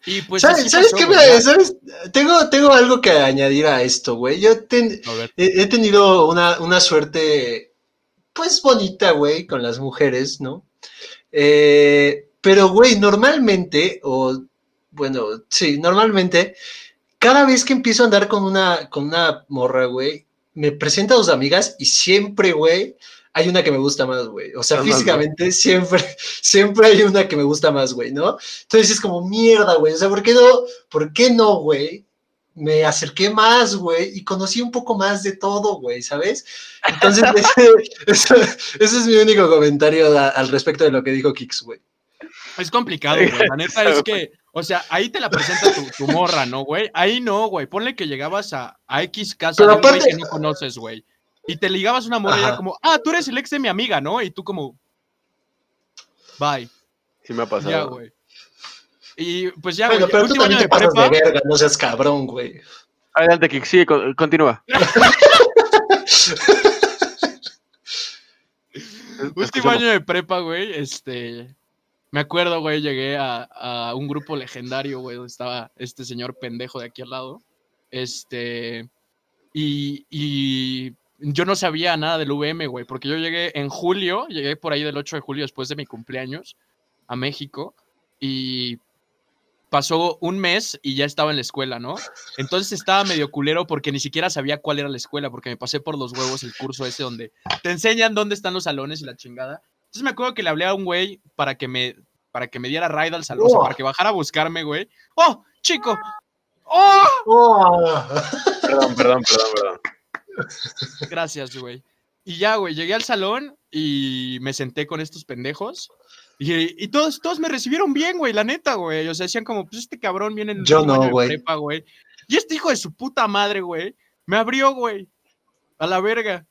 Y pues ¿Sabes, así ¿sabes pasó, qué? ya. ¿sabes? Tengo, tengo algo que añadir a esto, güey. Yo ten- he tenido una, una suerte, pues bonita, güey, con las mujeres, ¿no? Eh, pero, güey, normalmente, o bueno, sí, normalmente, cada vez que empiezo a andar con una, con una morra, güey, me presenta a sus amigas y siempre, güey, hay una que me gusta más, güey. O sea, güey. físicamente siempre, *laughs* siempre hay una que me gusta más, güey, ¿no? Entonces es como mierda, güey. O sea, ¿por qué no, por qué no, güey? Me acerqué más, güey, y conocí un poco más de todo, güey, ¿sabes? Entonces, ese, ese- ese es mi único comentario a- al respecto de lo que dijo Kix, güey. Es complicado, güey. La neta es *laughs* que, o sea, ahí te la presenta tu, tu morra, ¿no, güey? Ahí no, güey. Ponle que llegabas a, a X casa Pero de un güey aparte- que no conoces, güey. Y te ligabas una morra y era como, ah, tú eres el ex de mi amiga, ¿no? Y tú como, bye. Sí me ha pasado. Ya, güey. Y pues ya, Bueno, güey. pero tú último año también te de pasas prepa. de verga, no seas cabrón, güey. Adelante, Kik, sigue, con- continúa. *laughs* *laughs* Último año de prepa, güey, este, me acuerdo, güey, llegué a, a un grupo legendario, güey, donde estaba este señor pendejo de aquí al lado, este, y, y yo no sabía nada del VM, güey, porque yo llegué en julio, llegué por ahí del 8 de julio después de mi cumpleaños a México, y pasó un mes y ya estaba en la escuela, ¿no? Entonces estaba medio culero porque ni siquiera sabía cuál era la escuela, porque me pasé por los huevos el curso ese donde te enseñan dónde están los salones y la chingada. Entonces me acuerdo que le hablé a un güey para que me, para que me diera ride al salón, o sea, Oh. para que bajara a buscarme, güey. ¡Oh, chico! ¡Oh! Oh. *laughs* Perdón, perdón, perdón, perdón. Gracias, güey. Y ya, güey, llegué al salón y me senté con estos pendejos. Y, y todos, todos me recibieron bien, güey, la neta, güey. O sea, decían como, pues este cabrón viene en el Yo último no, año de güey. prepa, güey. Y este hijo de su puta madre, güey, me abrió, güey, a la verga.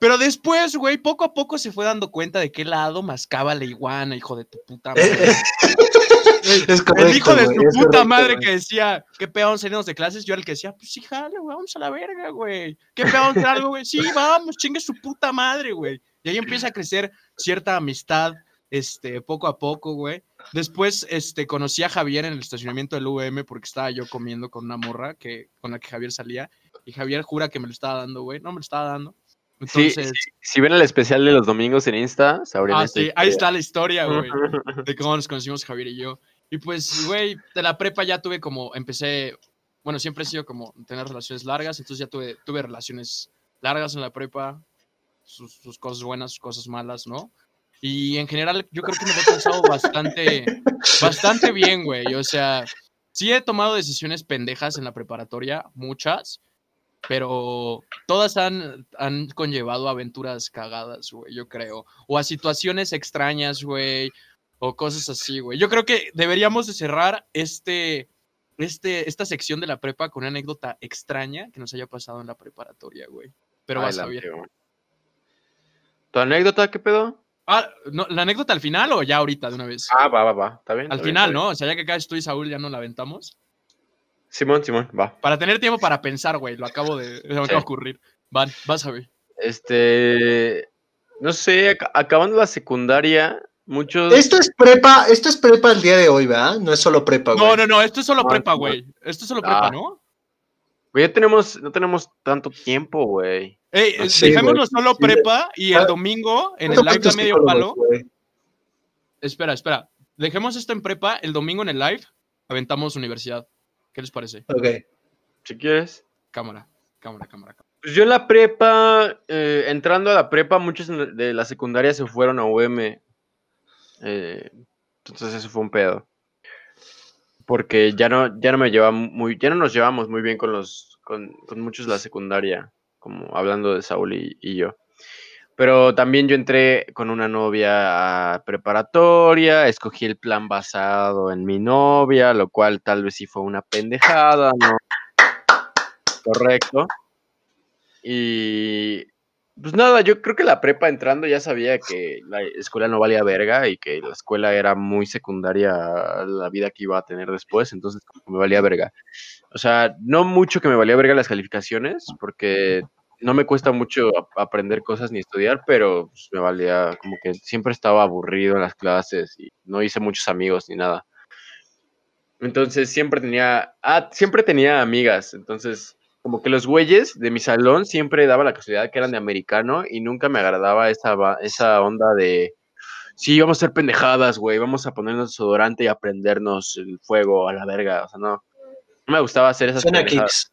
Pero después, güey, poco a poco se fue dando cuenta de qué lado mascaba la iguana, hijo de tu puta madre. Eh, *laughs* es correcto, el hijo de es puta correcto, madre que decía, ¿qué pedo vamos a irnos de clases? Yo era el que decía, pues sí, jale, güey, vamos a la verga, güey. ¿Qué a hacer algo, güey? Sí, vamos, chingue su puta madre, güey. Y ahí empieza a crecer cierta amistad, este, poco a poco, güey. Después, este, conocí a Javier en el estacionamiento del UVM porque estaba yo comiendo con una morra que, con la que Javier salía. Y Javier jura que me lo estaba dando, güey. No me lo estaba dando. Sí, Entonces, sí, si ven el especial de los domingos en Insta, sabrán ah, sí, ahí está la historia, güey. *laughs* de cómo nos conocimos Javier y yo. Y pues, güey, de la prepa ya tuve como, empecé, bueno, siempre he sido como tener relaciones largas, entonces ya tuve, tuve relaciones largas en la prepa, sus, sus cosas buenas, sus cosas malas, ¿no? Y en general yo creo que me lo he pensado bastante, *laughs* bastante bien, güey. O sea, sí he tomado decisiones pendejas en la preparatoria, muchas, pero todas han, han conllevado aventuras cagadas, güey, yo creo. O a situaciones extrañas, güey, o cosas así, güey. Yo creo que deberíamos de cerrar este, este, esta sección de la prepa con una anécdota extraña que nos haya pasado en la preparatoria, güey. Pero vas a ver. ¿Tu anécdota qué pedo? Ah, no, ¿la anécdota al final o ya ahorita de una vez? Ah, va, va, va. Está bien. al está bien, final, está bien. ¿no? O sea, ya que acá tú y Saúl ya no la aventamos. Simón, Simón, va. Para tener tiempo para pensar, güey. Lo acabo de, de ocurrir. Van, vas a ver. Este. No sé, ac- acabando la secundaria, muchos. Esto es prepa, esto es prepa el día de hoy, ¿verdad? No es solo prepa, güey. No, no, no, esto es solo No, prepa, güey. Esto es solo prepa, Ah. ¿no? Güey, ya tenemos, no tenemos tanto tiempo, güey. Ey, Ah, güey. solo prepa y el Ah, domingo en ¿Cuánto el live de medio palo. güey? Espera, espera. Dejemos esto en prepa, el domingo en el live aventamos universidad. ¿Qué les parece? Ok. Si quieres. Cámara, cámara, cámara. cámara. Pues yo en la prepa, eh, entrando a la prepa, muchos de la secundaria se fueron a UM. eh, entonces eso fue un pedo. Porque ya no, ya no me llevaba muy, ya no nos llevamos muy bien con los, con, con muchos de la secundaria, como hablando de Saúl y, y yo. Pero también yo entré con una novia preparatoria, escogí el plan basado en mi novia, lo cual tal vez sí fue una pendejada, ¿no? Correcto. Y pues nada, yo creo que la prepa entrando ya sabía que la escuela no valía verga y que la escuela era muy secundaria a la vida que iba a tener después, entonces me valía verga. O sea, no mucho que me valía verga las calificaciones, porque no me cuesta mucho ap- aprender cosas ni estudiar, pero pues, me valía como que siempre estaba aburrido en las clases y no hice muchos amigos ni nada. Entonces siempre tenía, ah, siempre tenía amigas, entonces como que los güeyes de mi salón siempre daba la casualidad que eran de americano y nunca me agradaba esa, esa onda de, sí, vamos a hacer pendejadas, güey, vamos a ponernos desodorante y a prendernos el fuego a la verga, o sea, no, no me gustaba hacer esas Suena pendejadas.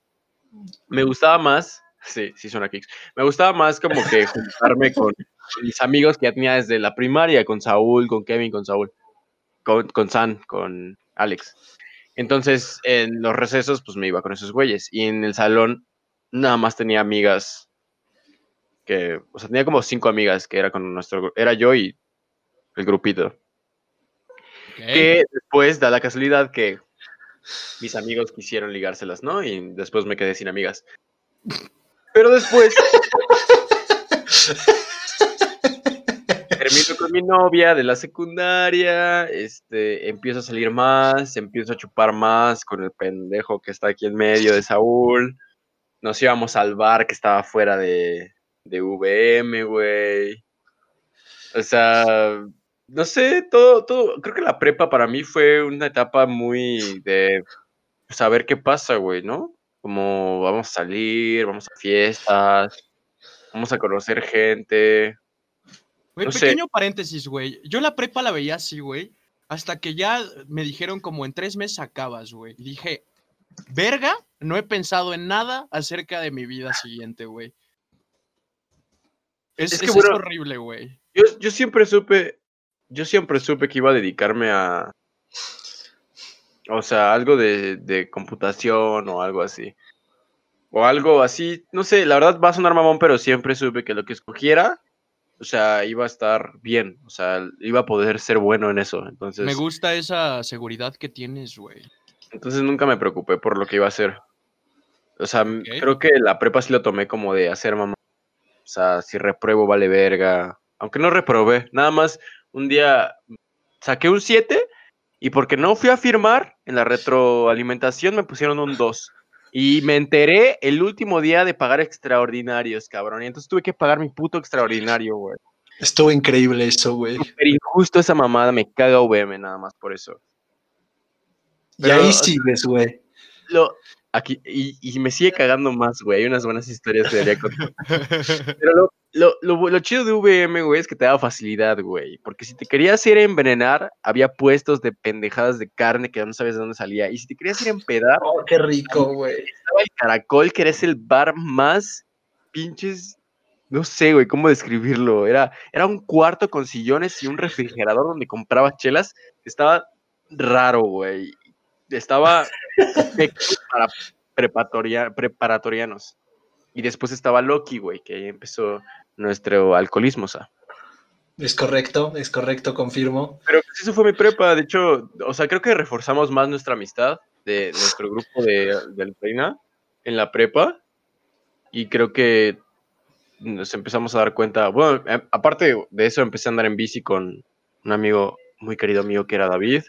kicks. Me gustaba más, sí, sí suena kicks, me gustaba más como que juntarme con, mis amigos que ya tenía desde la primaria, con Saúl, con Kevin, con Saúl, con, con San, con Alex. Entonces, en los recesos, pues me iba con esos güeyes. Y en el salón, nada más tenía amigas que, o sea, tenía como cinco amigas que era con nuestro, era yo y el grupito. Que después da la casualidad que mis amigos quisieron ligárselas, ¿no? Y después me quedé sin amigas. Pero después termino con mi novia de la secundaria, este, empiezo a salir más, empiezo a chupar más con el pendejo que está aquí en medio de Saúl. Nos íbamos al bar que estaba fuera de, de VM, güey. O sea, no sé, todo, todo, creo que la prepa para mí fue una etapa muy de saber qué pasa, güey, ¿no? Como vamos a salir, vamos a fiestas, vamos a conocer gente. Güey, no sé. pequeño paréntesis, güey. Yo la prepa la veía así, güey. Hasta que ya me dijeron como en tres meses acabas, güey. Y dije, verga, no he pensado en nada acerca de mi vida siguiente, güey. Es, Es que, es- es bueno, horrible, güey. Yo, yo siempre supe, yo siempre supe que iba a dedicarme a, o sea, algo de, de computación o algo así. O algo así, no sé, la verdad va a sonar mamón, pero siempre supe que lo que escogiera, o sea, iba a estar bien, o sea, iba a poder ser bueno en eso. Entonces, Me gusta esa seguridad que tienes, güey. entonces nunca me preocupé por lo que iba a hacer. O sea, creo que la prepa sí lo tomé como de hacer mamá. O sea, si repruebo vale verga. Aunque no reprobé, nada más un día saqué un 7 y porque no fui a firmar en la retroalimentación me pusieron un 2. Y me enteré el último día de pagar extraordinarios, cabrón. Y entonces tuve que pagar mi puto extraordinario, güey. Estuvo increíble eso, güey. Súper injusto esa mamada, me caga VM nada más por eso. Y Pero, ahí o sea, sigues, güey. Lo, aquí, y, y me sigue cagando más, güey. Hay unas buenas historias que debería contar. Pero lo, lo, lo, lo chido de VM, güey, es que te daba facilidad, güey. Porque si te querías ir a envenenar, había puestos de pendejadas de carne que no sabes de dónde salía. Y si te querías ir a empedar, Oh, qué rico, güey. estaba el Caracol, que era el bar más pinches. No sé, güey, cómo describirlo. Era, era un cuarto con sillones y un refrigerador donde comprabas chelas. Estaba raro, güey. Estaba para preparatoria- preparatorianos. Y después estaba Loki, güey, que ahí empezó nuestro alcoholismo, o sea. Es correcto, es correcto, confirmo. Pero pues, eso fue mi prepa. De hecho, o sea, creo que reforzamos más nuestra amistad de nuestro grupo de, de Reina en la prepa. Y creo que nos empezamos a dar cuenta. Bueno, eh, aparte de eso, empecé a andar en bici con un amigo muy querido mío que era David.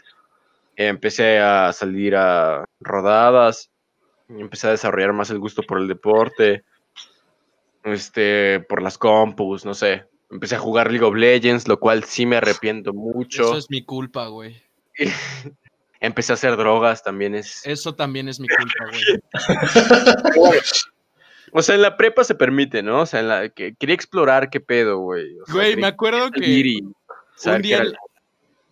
Empecé a salir a rodadas. Empecé a desarrollar más el gusto por el deporte. Este, por las compus, no sé. Empecé a jugar League of Legends, lo cual sí me arrepiento mucho. Eso es mi culpa, güey. *laughs* Empecé a hacer drogas, también es... Eso también es mi culpa, güey. *laughs* O sea, en la prepa se permite, ¿no? O sea, en la que quería explorar qué pedo, güey. O sea, Güey, me acuerdo que un día,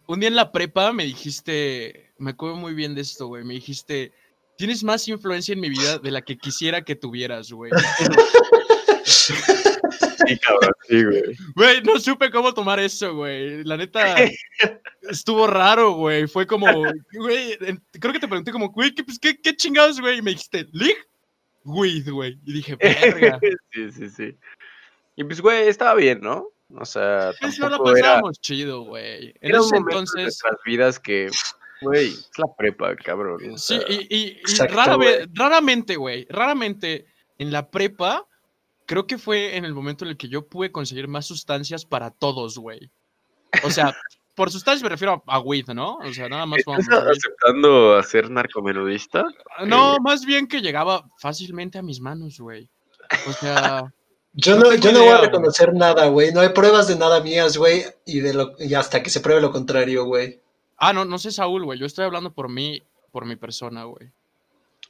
un día en la prepa me dijiste, me acuerdo muy bien de esto, güey. Me dijiste, tienes más influencia en mi vida de la que quisiera que tuvieras, güey. Sí, cabrón, sí, güey. Güey, no supe cómo tomar eso, güey. La neta, estuvo raro, güey. Fue como, güey, creo que te pregunté como, güey, ¿qué, pues, qué, qué chingados, güey? Y me dijiste, League with, güey. Y dije, verga. *laughs* sí, sí, sí. Y pues, güey, estaba bien, ¿no? O sea, la tampoco era, pasábamos chido, güey. En era un ese momento de entonces, nuestras vidas que, güey, es la prepa, cabrón. o sí, sea, y, y- y Exacto, rara güey. vez- raramente, güey, raramente en la prepa, creo que fue en el momento en el que yo pude conseguir más sustancias para todos, güey. O sea, por sustancias me refiero a, a weed, ¿no? O sea, nada más ¿Estás aceptando a ser narcomenudista? No, más bien que llegaba fácilmente a mis manos, güey. O sea, Yo No yo no voy a güey. reconocer nada, güey. No hay pruebas de nada mías, güey. Y, de lo, y hasta que se pruebe lo contrario, güey. ah, no, no sé, Saúl, güey. Yo estoy hablando por mí, por mi persona, güey.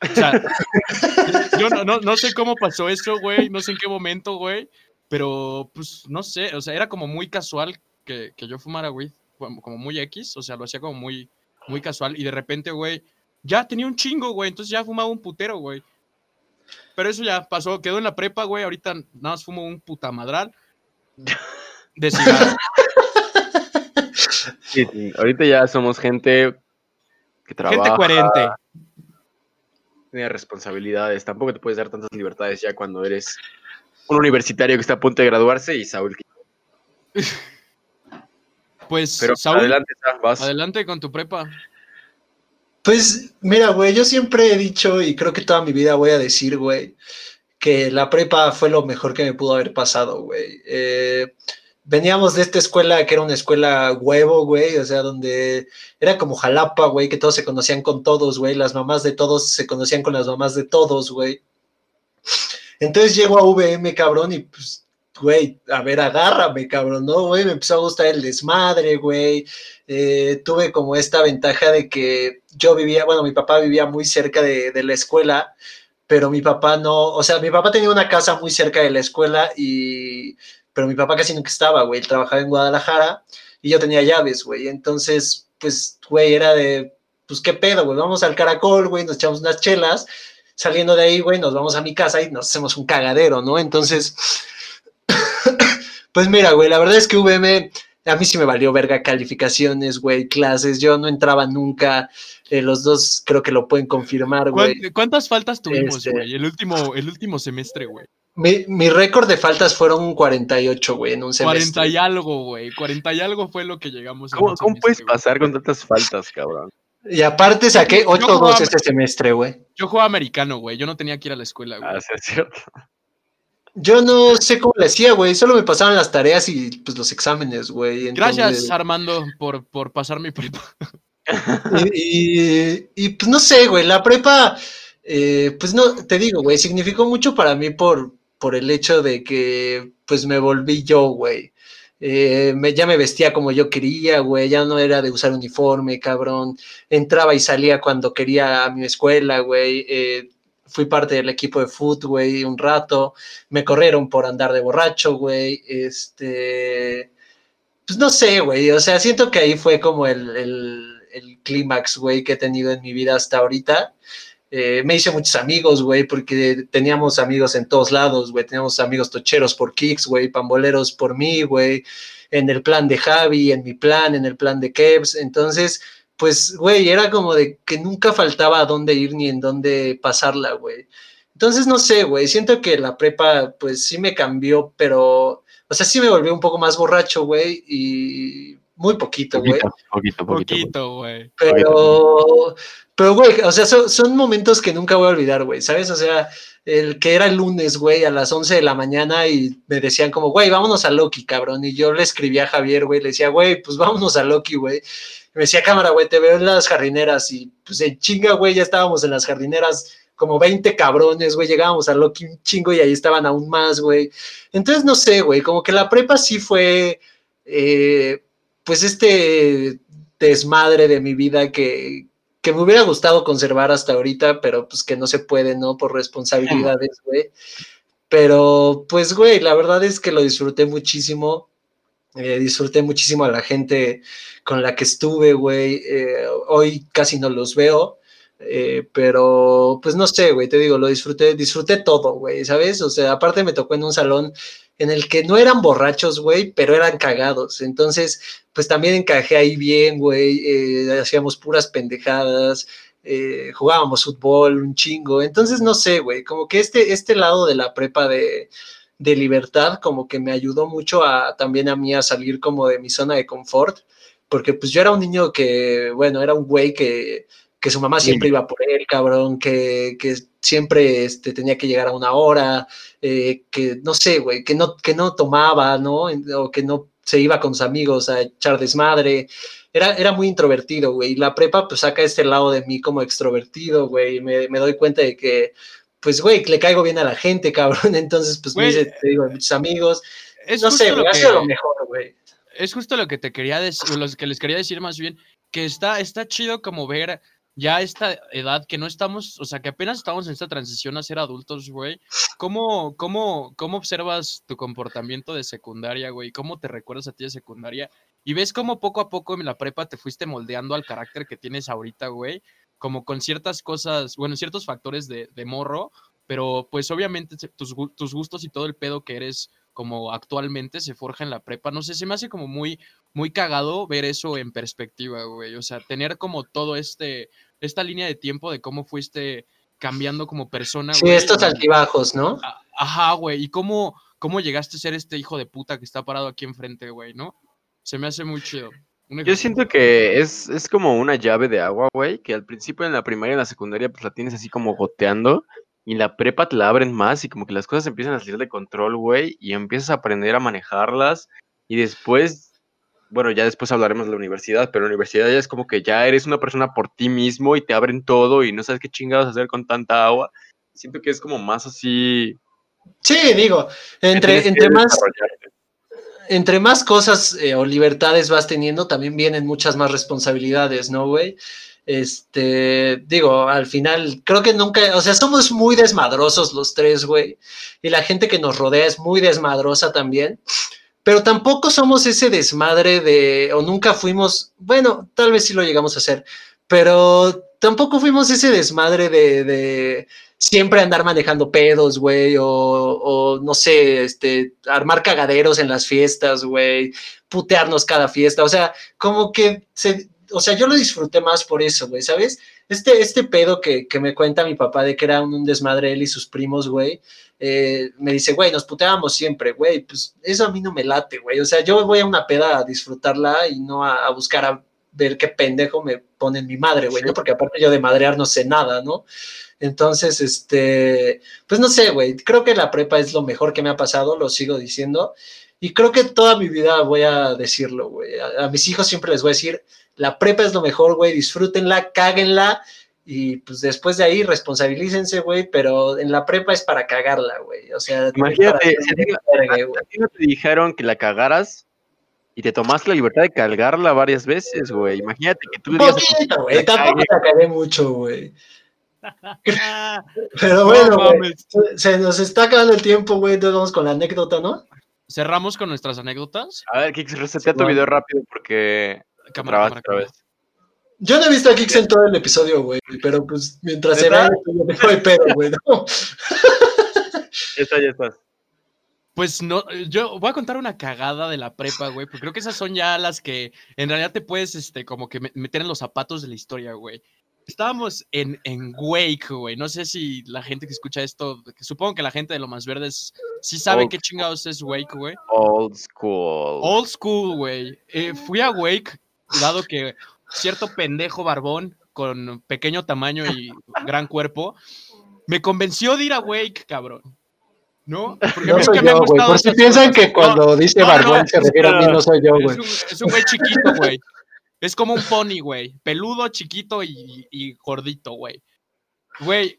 O sea, *laughs* yo no, no, no sé cómo pasó eso, güey. No sé en qué momento, güey. Pero, pues, no sé. O sea, era como muy casual que, que yo fumara. Como, como muy X. O sea, lo hacía como muy, muy casual. Y de repente, güey, ya tenía un chingo, güey. Entonces ya fumaba un putero, güey. Pero eso ya pasó. Quedó en la prepa, güey. Ahorita nada más fumo un putamadral *laughs* de cigarro. Sí, sí, Ahorita ya somos gente que trabaja. Gente coherente. Tiene responsabilidades. Tampoco te puedes dar tantas libertades ya cuando eres un universitario que está a punto de graduarse y Saúl. *laughs* Pues, Pero Saúl, adelante, vas. adelante con tu prepa. Pues, mira, güey, yo siempre he dicho, y creo que toda mi vida voy a decir, güey, que la prepa fue lo mejor que me pudo haber pasado, güey. Eh, veníamos de esta escuela que era una escuela huevo, güey, o sea, donde era como Jalapa, güey, que todos se conocían con todos, güey, las mamás de todos se conocían con las mamás de todos, güey. Entonces llego a VM, cabrón, y pues, güey, a ver, agárrame, cabrón, ¿no, güey? Me empezó a gustar el desmadre, güey. Eh, tuve como esta ventaja de que yo vivía, bueno, mi papá vivía muy cerca de, de la escuela, pero mi papá no, o sea, mi papá tenía una casa muy cerca de la escuela y, pero mi papá casi nunca estaba, güey, trabajaba en Guadalajara y yo tenía llaves, güey, entonces, pues, güey, era de, pues, ¿qué pedo, güey? Vamos al caracol, güey, nos echamos unas chelas, saliendo de ahí, güey, nos vamos a mi casa y nos hacemos un cagadero, ¿no? Entonces, *coughs* pues mira, güey, la verdad es que VM a mí sí me valió verga calificaciones, güey, clases, yo no entraba nunca, eh, los dos creo que lo pueden confirmar, güey. ¿Cuán- ¿Cuántas faltas tuvimos, Este- güey? El último, el último semestre, güey. Mi, mi récord de faltas fueron 48, güey, en un 40 semestre. y algo, güey. 40 y algo fue lo que llegamos a ¿Cómo, cómo semestre, puedes pasar con tantas faltas, cabrón? Y aparte saqué Yo 8-2 jugaba- este semestre, güey. Yo jugaba americano, güey. Yo no tenía que ir a la escuela, güey. Ah, sí, es cierto. Yo no sé cómo le hacía, güey, solo me pasaban las tareas y pues los exámenes, güey. Gracias, Armando, por, por pasar mi prepa. *laughs* Y, pues no sé, güey, la prepa, eh, pues no, te digo, güey, significó mucho para mí por, por el hecho de que pues me volví yo, güey. eh, ya me vestía como yo quería, güey, ya no era de usar uniforme, cabrón. Entraba y salía cuando quería a mi escuela, güey. Eh, fui parte del equipo de fútbol, güey, un rato. Me corrieron por andar de borracho, güey. Este. Pues no sé, güey. O sea, siento que ahí fue como el, el clímax, güey, que he tenido en mi vida hasta ahorita. Eh, me hice muchos amigos, güey, porque teníamos amigos en todos lados, güey. Teníamos amigos tocheros por Kicks, güey, pamboleros por mí, güey. En el plan de Javi, en mi plan, en el plan de Kevs. Entonces, pues, güey, era como de que nunca faltaba a dónde ir ni en dónde pasarla, güey. Entonces, no sé, güey. Siento que la prepa, pues sí me cambió, pero, o sea, sí me volvió un poco más borracho, güey, y muy poquito, güey. Poquito, poquito, poquito. Güey. Pero, pero, güey, o sea, son, son momentos que nunca voy a olvidar, güey, ¿sabes? O sea, el que era el lunes, güey, a las 11 de la mañana y me decían como, güey, vámonos a Loki, cabrón. Y yo le escribía a Javier, güey, le decía, güey, pues vámonos a Loki, güey. Me decía, cámara, güey, te veo en las jardineras. Y pues en chinga, güey, ya estábamos en las jardineras como 20 cabrones, güey, llegábamos a Loki un chingo y ahí estaban aún más, güey. Entonces, no sé, güey, como que la prepa sí fue, eh, pues este desmadre de mi vida que, que me hubiera gustado conservar hasta ahorita, pero pues que no se puede, ¿no? Por responsabilidades, güey. Pero, pues, güey, la verdad es que lo disfruté muchísimo. Eh, disfruté muchísimo a la gente con la que estuve, güey. Eh, hoy casi no los veo. eh, pero, pues no sé, güey, te digo, lo disfruté, disfruté todo, güey, ¿sabes? O sea, aparte me tocó en un salón en el que no eran borrachos, güey, pero eran cagados. Entonces, pues también encajé ahí bien, güey. eh, hacíamos puras pendejadas, eh, jugábamos fútbol un chingo. Entonces, no sé, güey, como que este, este lado de la prepa de, de libertad, como que me ayudó mucho a también a mí a salir como de mi zona de confort, porque pues yo era un niño que, bueno, era un güey que, que su mamá siempre iba por él, cabrón, que, que siempre este, tenía que llegar a una hora, eh, que no sé, güey, que no, que no tomaba, ¿no? O que no se iba con sus amigos a echar desmadre. Era, era muy introvertido, güey. Y la prepa, pues, saca este lado de mí como extrovertido, güey. Me, me doy cuenta de que, pues, güey, le caigo bien a la gente, *laughs* cabrón. Entonces, pues, me hice, te digo, muchos amigos. Es no sé, güey, ha sido lo mejor, güey. es justo lo que te quería decir, lo que les quería decir más bien, que está, está chido como ver ya esta edad que no estamos, o sea, que apenas estamos en esta transición a ser adultos, güey. ¿Cómo, cómo, cómo observas tu comportamiento de secundaria, güey? ¿Cómo te recuerdas a ti de secundaria? Y ves cómo poco a poco en la prepa te fuiste moldeando al carácter que tienes ahorita, güey. Como con ciertas cosas, bueno, ciertos factores de, de morro, pero pues obviamente tus, tus gustos y todo el pedo que eres como actualmente se forja en la prepa. No sé, se me hace como muy, muy cagado ver eso en perspectiva, güey. O sea, tener como todo este, esta línea de tiempo de cómo fuiste cambiando como persona, Sí, estos y- altibajos, ¿no? Ajá, güey. ¿Y cómo, cómo llegaste a ser este hijo de puta que está parado aquí enfrente, güey, no? Se me hace muy chido. Yo siento que es, es como una llave de agua, güey, que al principio en la primaria y en la secundaria pues la tienes así como goteando y la prepa te la abren más y como que las cosas empiezan a salir de control, güey, y empiezas a aprender a manejarlas y después, bueno, ya después hablaremos de la universidad, pero la universidad ya es como que ya eres una persona por ti mismo y te abren todo y no sabes qué chingados hacer con tanta agua. Siento que es como más así. Sí, digo, entre, entre más, entre más cosas eh, o libertades vas teniendo, también vienen muchas más responsabilidades, ¿no, güey? Este, digo, al final, creo que nunca, o sea, somos muy desmadrosos los tres, güey, y la gente que nos rodea es muy desmadrosa también, pero tampoco somos ese desmadre de, o nunca fuimos, bueno, tal vez sí lo llegamos a hacer, pero tampoco fuimos ese desmadre de, de siempre andar manejando pedos, güey, o, no sé, este, armar cagaderos en las fiestas, güey, putearnos cada fiesta, o sea, como que se, o sea, yo lo disfruté más por eso, güey, ¿sabes? Este, este pedo que, que me cuenta mi papá de que era un, un desmadre él y sus primos, güey, eh, me dice, güey, nos puteábamos siempre, güey, pues eso a mí no me late, güey, o sea, yo voy a una peda a disfrutarla y no a, a buscar a ver qué pendejo me pone mi madre, güey, ¿no? Porque aparte yo de madrear no sé nada, ¿no? Entonces, este, pues no sé, güey, creo que la prepa es lo mejor que me ha pasado, lo sigo diciendo, y creo que toda mi vida voy a decirlo, güey, a, a mis hijos siempre les voy a decir, la prepa es lo mejor, güey, disfrútenla, cáguenla, y pues después de ahí responsabilícense, güey, pero en la prepa es para cagarla, güey, o sea, Imagínate, si no- verga, güey. ¿A ti no te dijeron que la cagaras Y te tomaste la libertad de cargarla varias veces, güey. Imagínate que tú tu poquito, güey. Tampoco la cagué mucho, güey. *laughs* Pero No bueno, güey. mames. Se, se nos está acabando el tiempo, güey. Entonces vamos con la anécdota, ¿no? Cerramos con nuestras anécdotas. A ver, Kix, resetea tu Simón. video rápido porque te Cámara, cámara, otra cámara. Yo no he visto a Kix en todo el episodio, güey. Pero pues mientras se ve, no hay pedo, güey. ¿no? Ya está, ya estás. Pues no, yo voy a contar una cagada de la prepa, güey, porque creo que esas son ya las que en realidad te puedes, este, como que me- meter en los zapatos de la historia, güey. Estábamos en, en Wake, güey. No sé si la gente que escucha esto, que supongo que la gente de lo más verdes sí sabe Old qué chingados es Wake, güey. Old school. Old school, güey. Eh, fui a Wake, dado que cierto pendejo barbón con pequeño tamaño y gran cuerpo me convenció de ir a Wake, cabrón. ¿No? Porque No nunca me han gustado Por si piensan cosas. que cuando dice no, no, barbón se refiere a mí, no soy yo, Es güey. un, es un güey chiquito, güey. Es como un pony, güey. Peludo, chiquito y, y gordito, güey. Güey,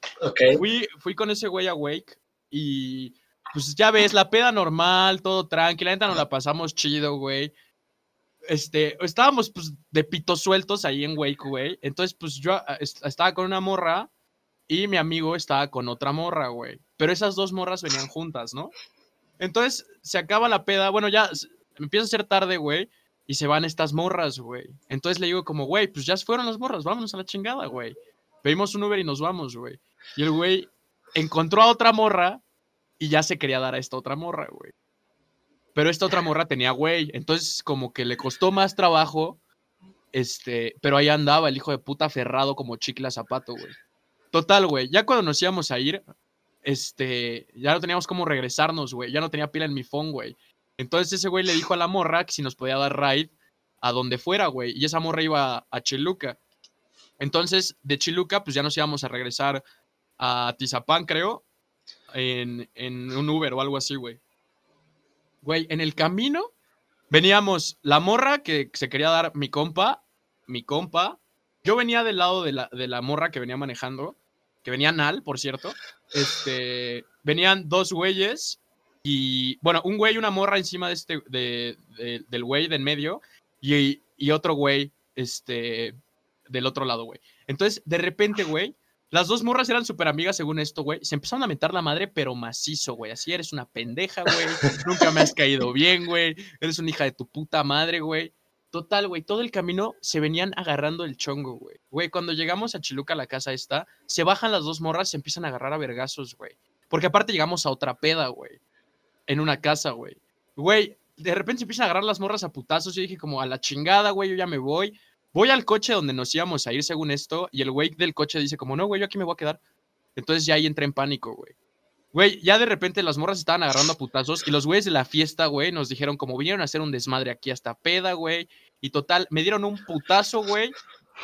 fui, fui con ese güey a Wake y pues ya ves, la peda normal, todo tranquila, neta nos la pasamos chido, güey. Este, estábamos pues de pitos sueltos ahí en Wake, güey. Entonces, pues yo ah, est- estaba con una morra y mi amigo estaba con otra morra, güey. Pero esas dos morras venían juntas, ¿no? Entonces, se acaba la peda, bueno, ya empieza a ser tarde, güey. Y se van estas morras, güey. Entonces le digo como, güey, pues ya fueron las morras, vámonos a la chingada, güey. Pedimos un Uber y nos vamos, güey. Y el güey encontró a otra morra y ya se quería dar a esta otra morra, güey. Pero esta otra morra tenía güey. Entonces, como que le costó más trabajo. Este, pero ahí andaba el hijo de puta aferrado como chicle zapato, güey. Total, güey. Ya cuando nos íbamos a ir, este, ya no teníamos cómo regresarnos, güey. Ya no tenía pila en mi phone, güey. Entonces ese güey le dijo a la morra que si nos podía dar ride a donde fuera, güey. Y esa morra iba a Chiluca. Entonces, de Chiluca, pues ya nos íbamos a regresar a Tizapán, creo, en, en un Uber o algo así, güey. Güey, en el camino veníamos la morra que se quería dar mi compa, mi compa. Yo venía del lado de la, de la morra que venía manejando, que venía Nal, por cierto. Este, venían dos güeyes y, bueno, un güey y una morra encima de este, de, de- del güey de en medio y, y otro güey, este, del otro lado, güey. Entonces, de repente, güey, las dos morras eran súper amigas según esto, güey. Se empezaron a mentar la madre, pero macizo, güey. Así eres una pendeja, güey. Nunca me has caído bien, güey. Eres una hija de tu puta madre, güey. Total, güey. Todo el camino se venían agarrando el chongo, güey. Güey, cuando llegamos a Chiluca, la casa esta, se bajan las dos morras y se empiezan a agarrar a vergazos, güey. Porque aparte llegamos a otra peda, güey. En una casa, güey. Güey, de repente se empiezan a agarrar las morras a putazos. Yo dije como a la chingada, güey, yo ya me voy. Voy al coche donde nos íbamos a ir según esto y el güey del coche dice como, no, güey, yo aquí me voy a quedar. Entonces ya ahí entré en pánico, güey. Güey, ya de repente las morras estaban agarrando a putazos y los güeyes de la fiesta, güey, nos dijeron como vinieron a hacer un desmadre aquí hasta peda, güey. Y total, me dieron un putazo, güey,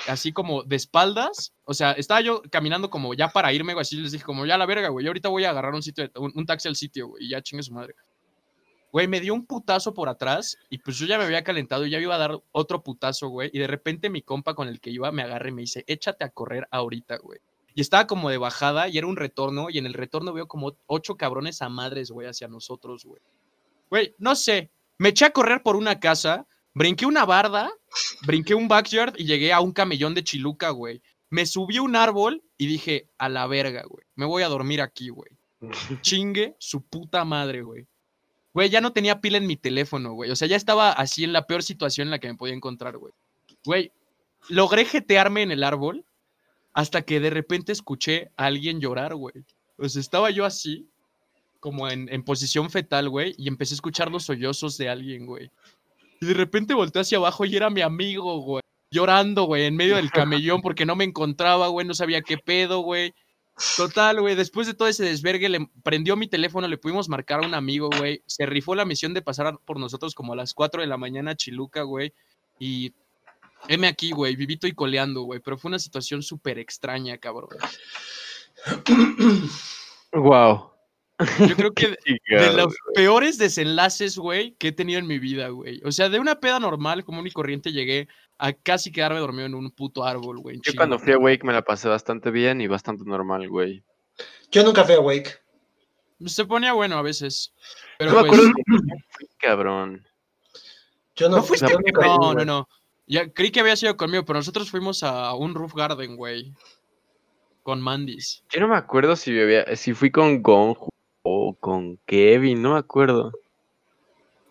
así como de espaldas. O sea, estaba yo caminando como ya para irme, güey, así les dije como ya la verga, güey, yo ahorita voy a agarrar un sitio, un, taxi al sitio, güey, y ya chingue su madre. Me dio un putazo por atrás y pues yo ya me había calentado y ya iba a dar otro putazo, güey. Y de repente mi compa con el que iba me agarra y me dice, échate a correr ahorita, güey. Y estaba como de bajada y era un retorno y en el retorno veo como ocho cabrones a madres, güey, hacia nosotros, güey. Güey, no sé, me eché a correr por una casa, brinqué una barda, brinqué un backyard y llegué a un camellón de Chiluca, güey. Me subí a un árbol y dije, a la verga, güey. Me voy a dormir aquí, güey. *laughs* Chingue su puta madre, güey. Güey, ya no tenía pila en mi teléfono, güey. O sea, ya estaba así en la peor situación en la que me podía encontrar, güey. Güey, logré jetearme en el árbol hasta que de repente escuché a alguien llorar, güey. O sea, estaba yo así, como en, en posición fetal, güey, y empecé a escuchar los sollozos de alguien, güey. Y de repente volteé hacia abajo y era mi amigo, güey. Llorando, güey, en medio del camellón porque no me encontraba, güey, no sabía qué pedo, güey. Total, güey, después de todo ese desvergue, le prendió mi teléfono, le pudimos marcar a un amigo, güey. Se rifó la misión de pasar por nosotros como a las 4 de la mañana a Chiluca, güey. Y heme aquí, güey, vivito y coleando, güey. Pero fue una situación súper extraña, cabrón. Wow. Yo creo que *laughs* de los peores desenlaces, güey, que he tenido en mi vida, güey. O sea, de una peda normal, común y corriente, llegué a casi quedarme dormido en un puto árbol, güey. Yo cuando fui a Wake me la pasé bastante bien y bastante normal, güey. Yo nunca fui a Wake. Se ponía bueno a veces. Pero No me pues, acuerdo de cómo fui, cabrón. Yo no, ¿No fuiste? yo nunca fui, No, no, no. Ya creí que había sido conmigo, pero nosotros fuimos a un roof garden, güey. Con Mandis. Yo no me acuerdo si, bebía- si fui con Gonju o con Kevin, no me acuerdo.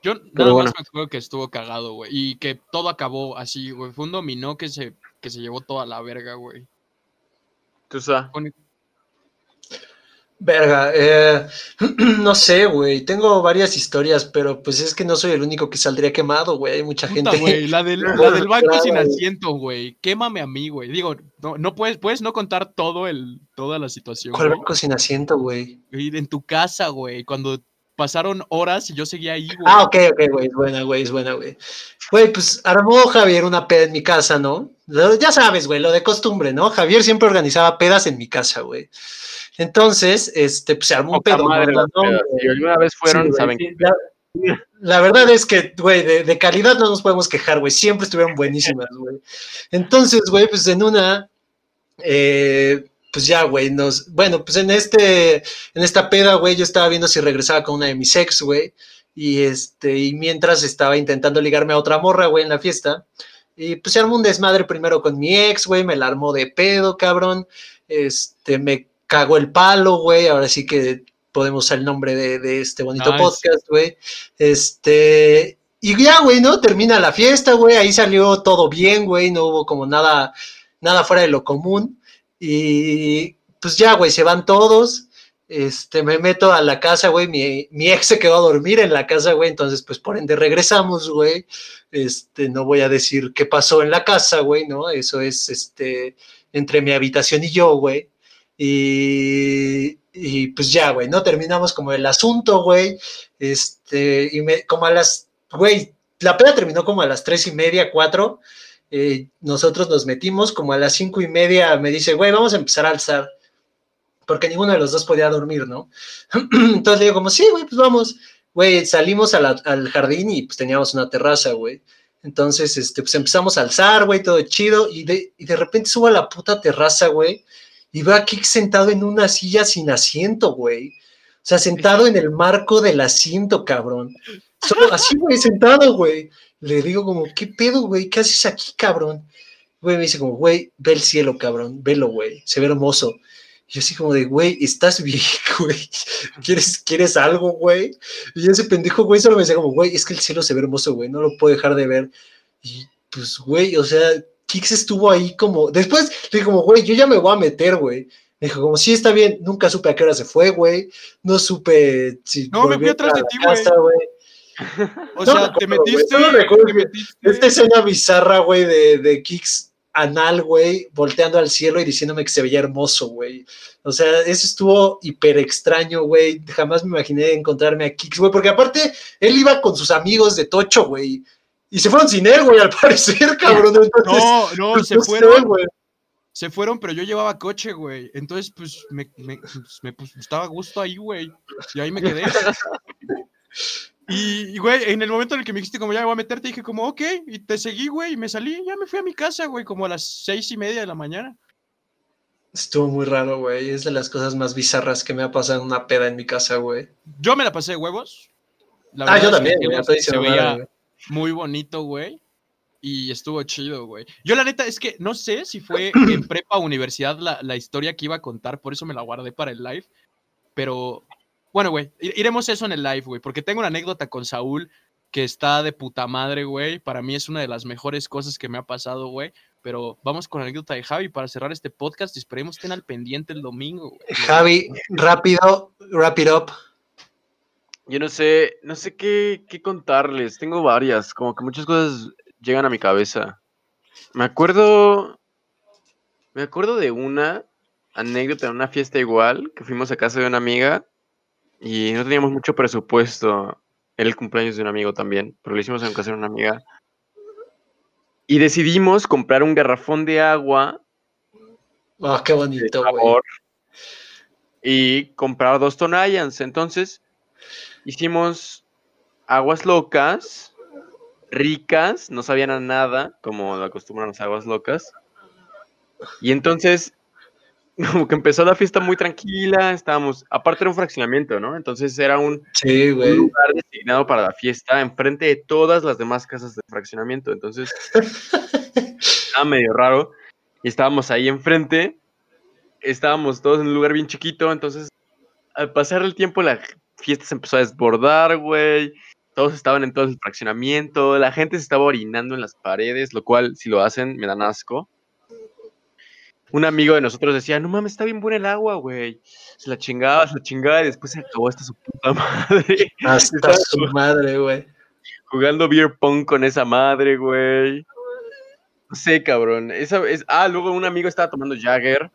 Yo nada bueno. más me acuerdo que estuvo cagado, güey. Y que todo acabó así, güey. Fue un dominó que se, que se llevó toda la verga, güey. Tú sabes. Verga, eh, *clears throat* no sé, güey. Tengo varias historias, pero pues es que no soy el único que saldría quemado, güey. Hay mucha Puta, gente. güey, la del, la *laughs* del banco sin asiento, güey. Quémame a mí, güey. Digo, no, no puedes, puedes no contar todo el, toda la situación, ¿Cuál banco sin asiento, güey? En tu casa, güey. Cuando pasaron horas y yo seguía ahí, güey. Ah, ok, ok, güey. Es buena, güey. Es buena, güey. Güey, pues armó Javier una peda en mi casa, ¿no? Ya sabes, güey, lo de costumbre, ¿no? Javier siempre organizaba pedas en mi casa, güey. Entonces, este, pues se armó un pedo. madre. Si alguna vez fueron, saben que La, la verdad es que, güey, de, de calidad no nos podemos quejar, güey. Siempre estuvieron buenísimas, güey. Entonces, güey, pues en una, eh, pues ya, güey, nos, bueno, pues en este, en esta peda, güey, yo estaba viendo si regresaba con una de mis ex, güey. Y este, y mientras estaba intentando ligarme a otra morra, güey, en la fiesta. Y pues se armó un desmadre primero con mi ex, güey, me la armó de pedo, cabrón. Este, me cagó el palo, güey. Ahora sí que podemos usar el nombre de, de este bonito Nice. podcast, güey. Este, y ya, güey, ¿no? Termina la fiesta, güey. Ahí salió todo bien, güey. No hubo como nada, nada fuera de lo común. Y pues ya, güey, se van todos. Este, me meto a la casa, güey. Mi, ex se quedó a dormir en la casa, güey. Entonces, pues por ende regresamos, güey. Este, no voy a decir qué pasó en la casa, güey, ¿no? Eso es, este, entre mi habitación y yo, güey. Y, y pues ya, güey, ¿no? Terminamos como el asunto, güey. Este, y me, como a las, güey, la peda terminó como a las tres y media, cuatro. Eh, nosotros nos metimos como a las cinco y media. Me dice, güey, vamos a empezar a alzar. Porque ninguno de los dos podía dormir, ¿no? *clears throat* Entonces le digo, como, sí, güey, pues vamos. Güey, salimos a al jardín y pues teníamos una terraza, güey. Entonces, este, pues empezamos a alzar, güey, todo chido. Y de, y de repente subo a la puta terraza, güey. Y veo a Kik sentado en una silla sin asiento, güey. O sea, sentado en el marco del asiento, cabrón. Solo así, güey, sentado, güey. Le digo como, ¿qué pedo, güey? ¿Qué haces aquí, cabrón? Güey, me dice como, güey, ve el cielo, cabrón. Velo, güey. Se ve hermoso. Y yo así como de, güey, estás bien, *laughs* güey. ¿Quieres, ¿Quieres algo, güey? Y ese pendejo, güey, solo me decía como, güey, es que el cielo se ve hermoso, güey. No lo puedo dejar de ver. Y pues, güey, o sea, Kix estuvo ahí como. Después le dije, como, güey, yo ya me voy a meter, güey. Me dijo, como, sí, está bien. Nunca supe a qué hora se fue, güey. No supe si. No, me fui atrás de ti, güey. *laughs* O no sea, recuerdo, te metiste. recuerdo te metiste- Esta escena bizarra, güey, de, de Kix anal, güey, volteando al cielo y diciéndome que se veía hermoso, güey. O sea, eso estuvo hiper extraño, güey. Jamás me imaginé encontrarme a Kix, güey, porque aparte él iba con sus amigos de Tocho, güey. Y se fueron sin él, güey, al parecer, *laughs* cabrón. Entonces, No, no, pues, se no sé, fueron. güey. Se fueron, pero yo llevaba coche, güey. Entonces, pues, me, me, pues, me pues, estaba a gusto ahí, güey. Y ahí me quedé. *laughs* Y, güey, en el momento en el que me dijiste como ya me voy a meter, te dije como, ok, y te seguí, güey, y me salí, ya me fui a mi casa, güey, como a las seis y media de la mañana. Estuvo muy raro, güey. Es de las cosas más bizarras que me ha pasado en una peda en mi casa, güey. Yo me la pasé de huevos. La Ah, yo es que también, güey. cielo estoy se veía güey. muy bonito, güey. Y estuvo chido, güey. Yo la neta es que no sé si fue en *clears throat* prepa o universidad la, la historia que iba a contar, por eso me la guardé para el live. Pero bueno, güey, iremos eso en el live, güey, porque tengo una anécdota con Saúl que está de puta madre, güey. Para mí es una de las mejores cosas que me ha pasado, güey. Pero vamos con la anécdota de Javi para cerrar este podcast y esperemos estén al pendiente el domingo, güey. Javi, rápido, wrap it up. Yo no sé, no sé qué, qué contarles. Tengo varias, como que muchas cosas llegan a mi cabeza. Me acuerdo, me acuerdo de una anécdota en una fiesta igual, que fuimos a casa de una amiga y no teníamos mucho presupuesto. Era el cumpleaños de un amigo también, pero lo hicimos en casa de una amiga. Y decidimos comprar un garrafón de agua Oh, qué bonito, sabor y comprar dos Tonayans. Entonces, hicimos aguas locas, ricas, no sabían a nada, como lo acostumbran las aguas locas. Y entonces como que empezó la fiesta muy tranquila, estábamos, aparte era un fraccionamiento, ¿no? Entonces era un, Sí, un lugar designado para la fiesta enfrente de todas las demás casas del fraccionamiento. Entonces *laughs* estaba medio raro. Y estábamos ahí enfrente. Estábamos todos en un lugar bien chiquito. Entonces, al pasar el tiempo, la fiesta se empezó a desbordar, güey. Todos estaban en todo el fraccionamiento. La gente se estaba orinando en las paredes, lo cual, si lo hacen, me dan asco. Un amigo de nosotros decía, no mames, está bien buena el agua, güey. Se la chingaba, se la chingaba y después se acabó hasta su puta *laughs* madre. Hasta Estaba su madre, güey. jugando beer pong con esa madre, güey. No sé, cabrón. Esa es... Ah, luego un amigo estaba tomando Jagger,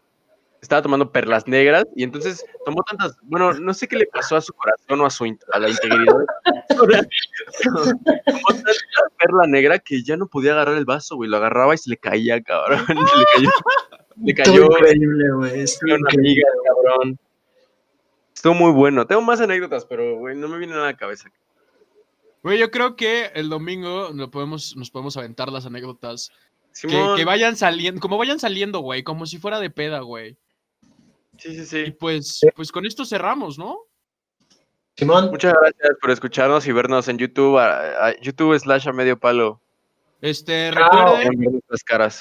estaba tomando perlas negras y entonces tomó tantas. Bueno, no sé qué le pasó a su corazón o a su a la integridad. *laughs* tomó tanta perla negra que ya no podía agarrar el vaso, güey. Lo agarraba y se le caía, cabrón. *laughs* Se le cayó. Le Estuvo cayó increíble, güey. estuvo una increíble. amiga, cabrón. Estuvo muy bueno. Tengo más anécdotas, pero, güey, no me viene nada a la cabeza. Güey, yo creo que el domingo lo podemos, nos podemos aventar las anécdotas. Que, vayan saliendo, como vayan saliendo, güey, como si fuera de peda, güey. Sí, sí, Y sí. pues, pues con esto cerramos, ¿no? Simón, Muchas gracias por escucharnos y vernos en YouTube, a, a YouTube slash a medio palo. Este, recuerden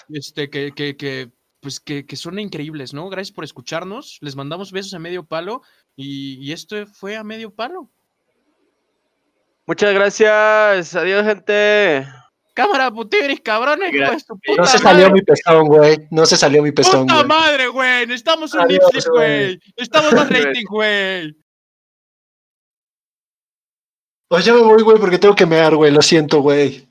este, que, que, que, pues que, que son increíbles, ¿no? Gracias por escucharnos. Les mandamos besos a medio palo. Y, y esto fue a medio palo. Muchas gracias. Adiós, gente. Cámara, puteris, cabrones, Gra- pues, tu puta no se salió madre. mi pestón, güey. No se salió mi pestón, ¡Puta güey. madre, güey! Necesitamos un lip güey. Necesitamos más *laughs* rating, güey. Pues ya me voy, güey, porque tengo que mear, güey. Lo siento, güey.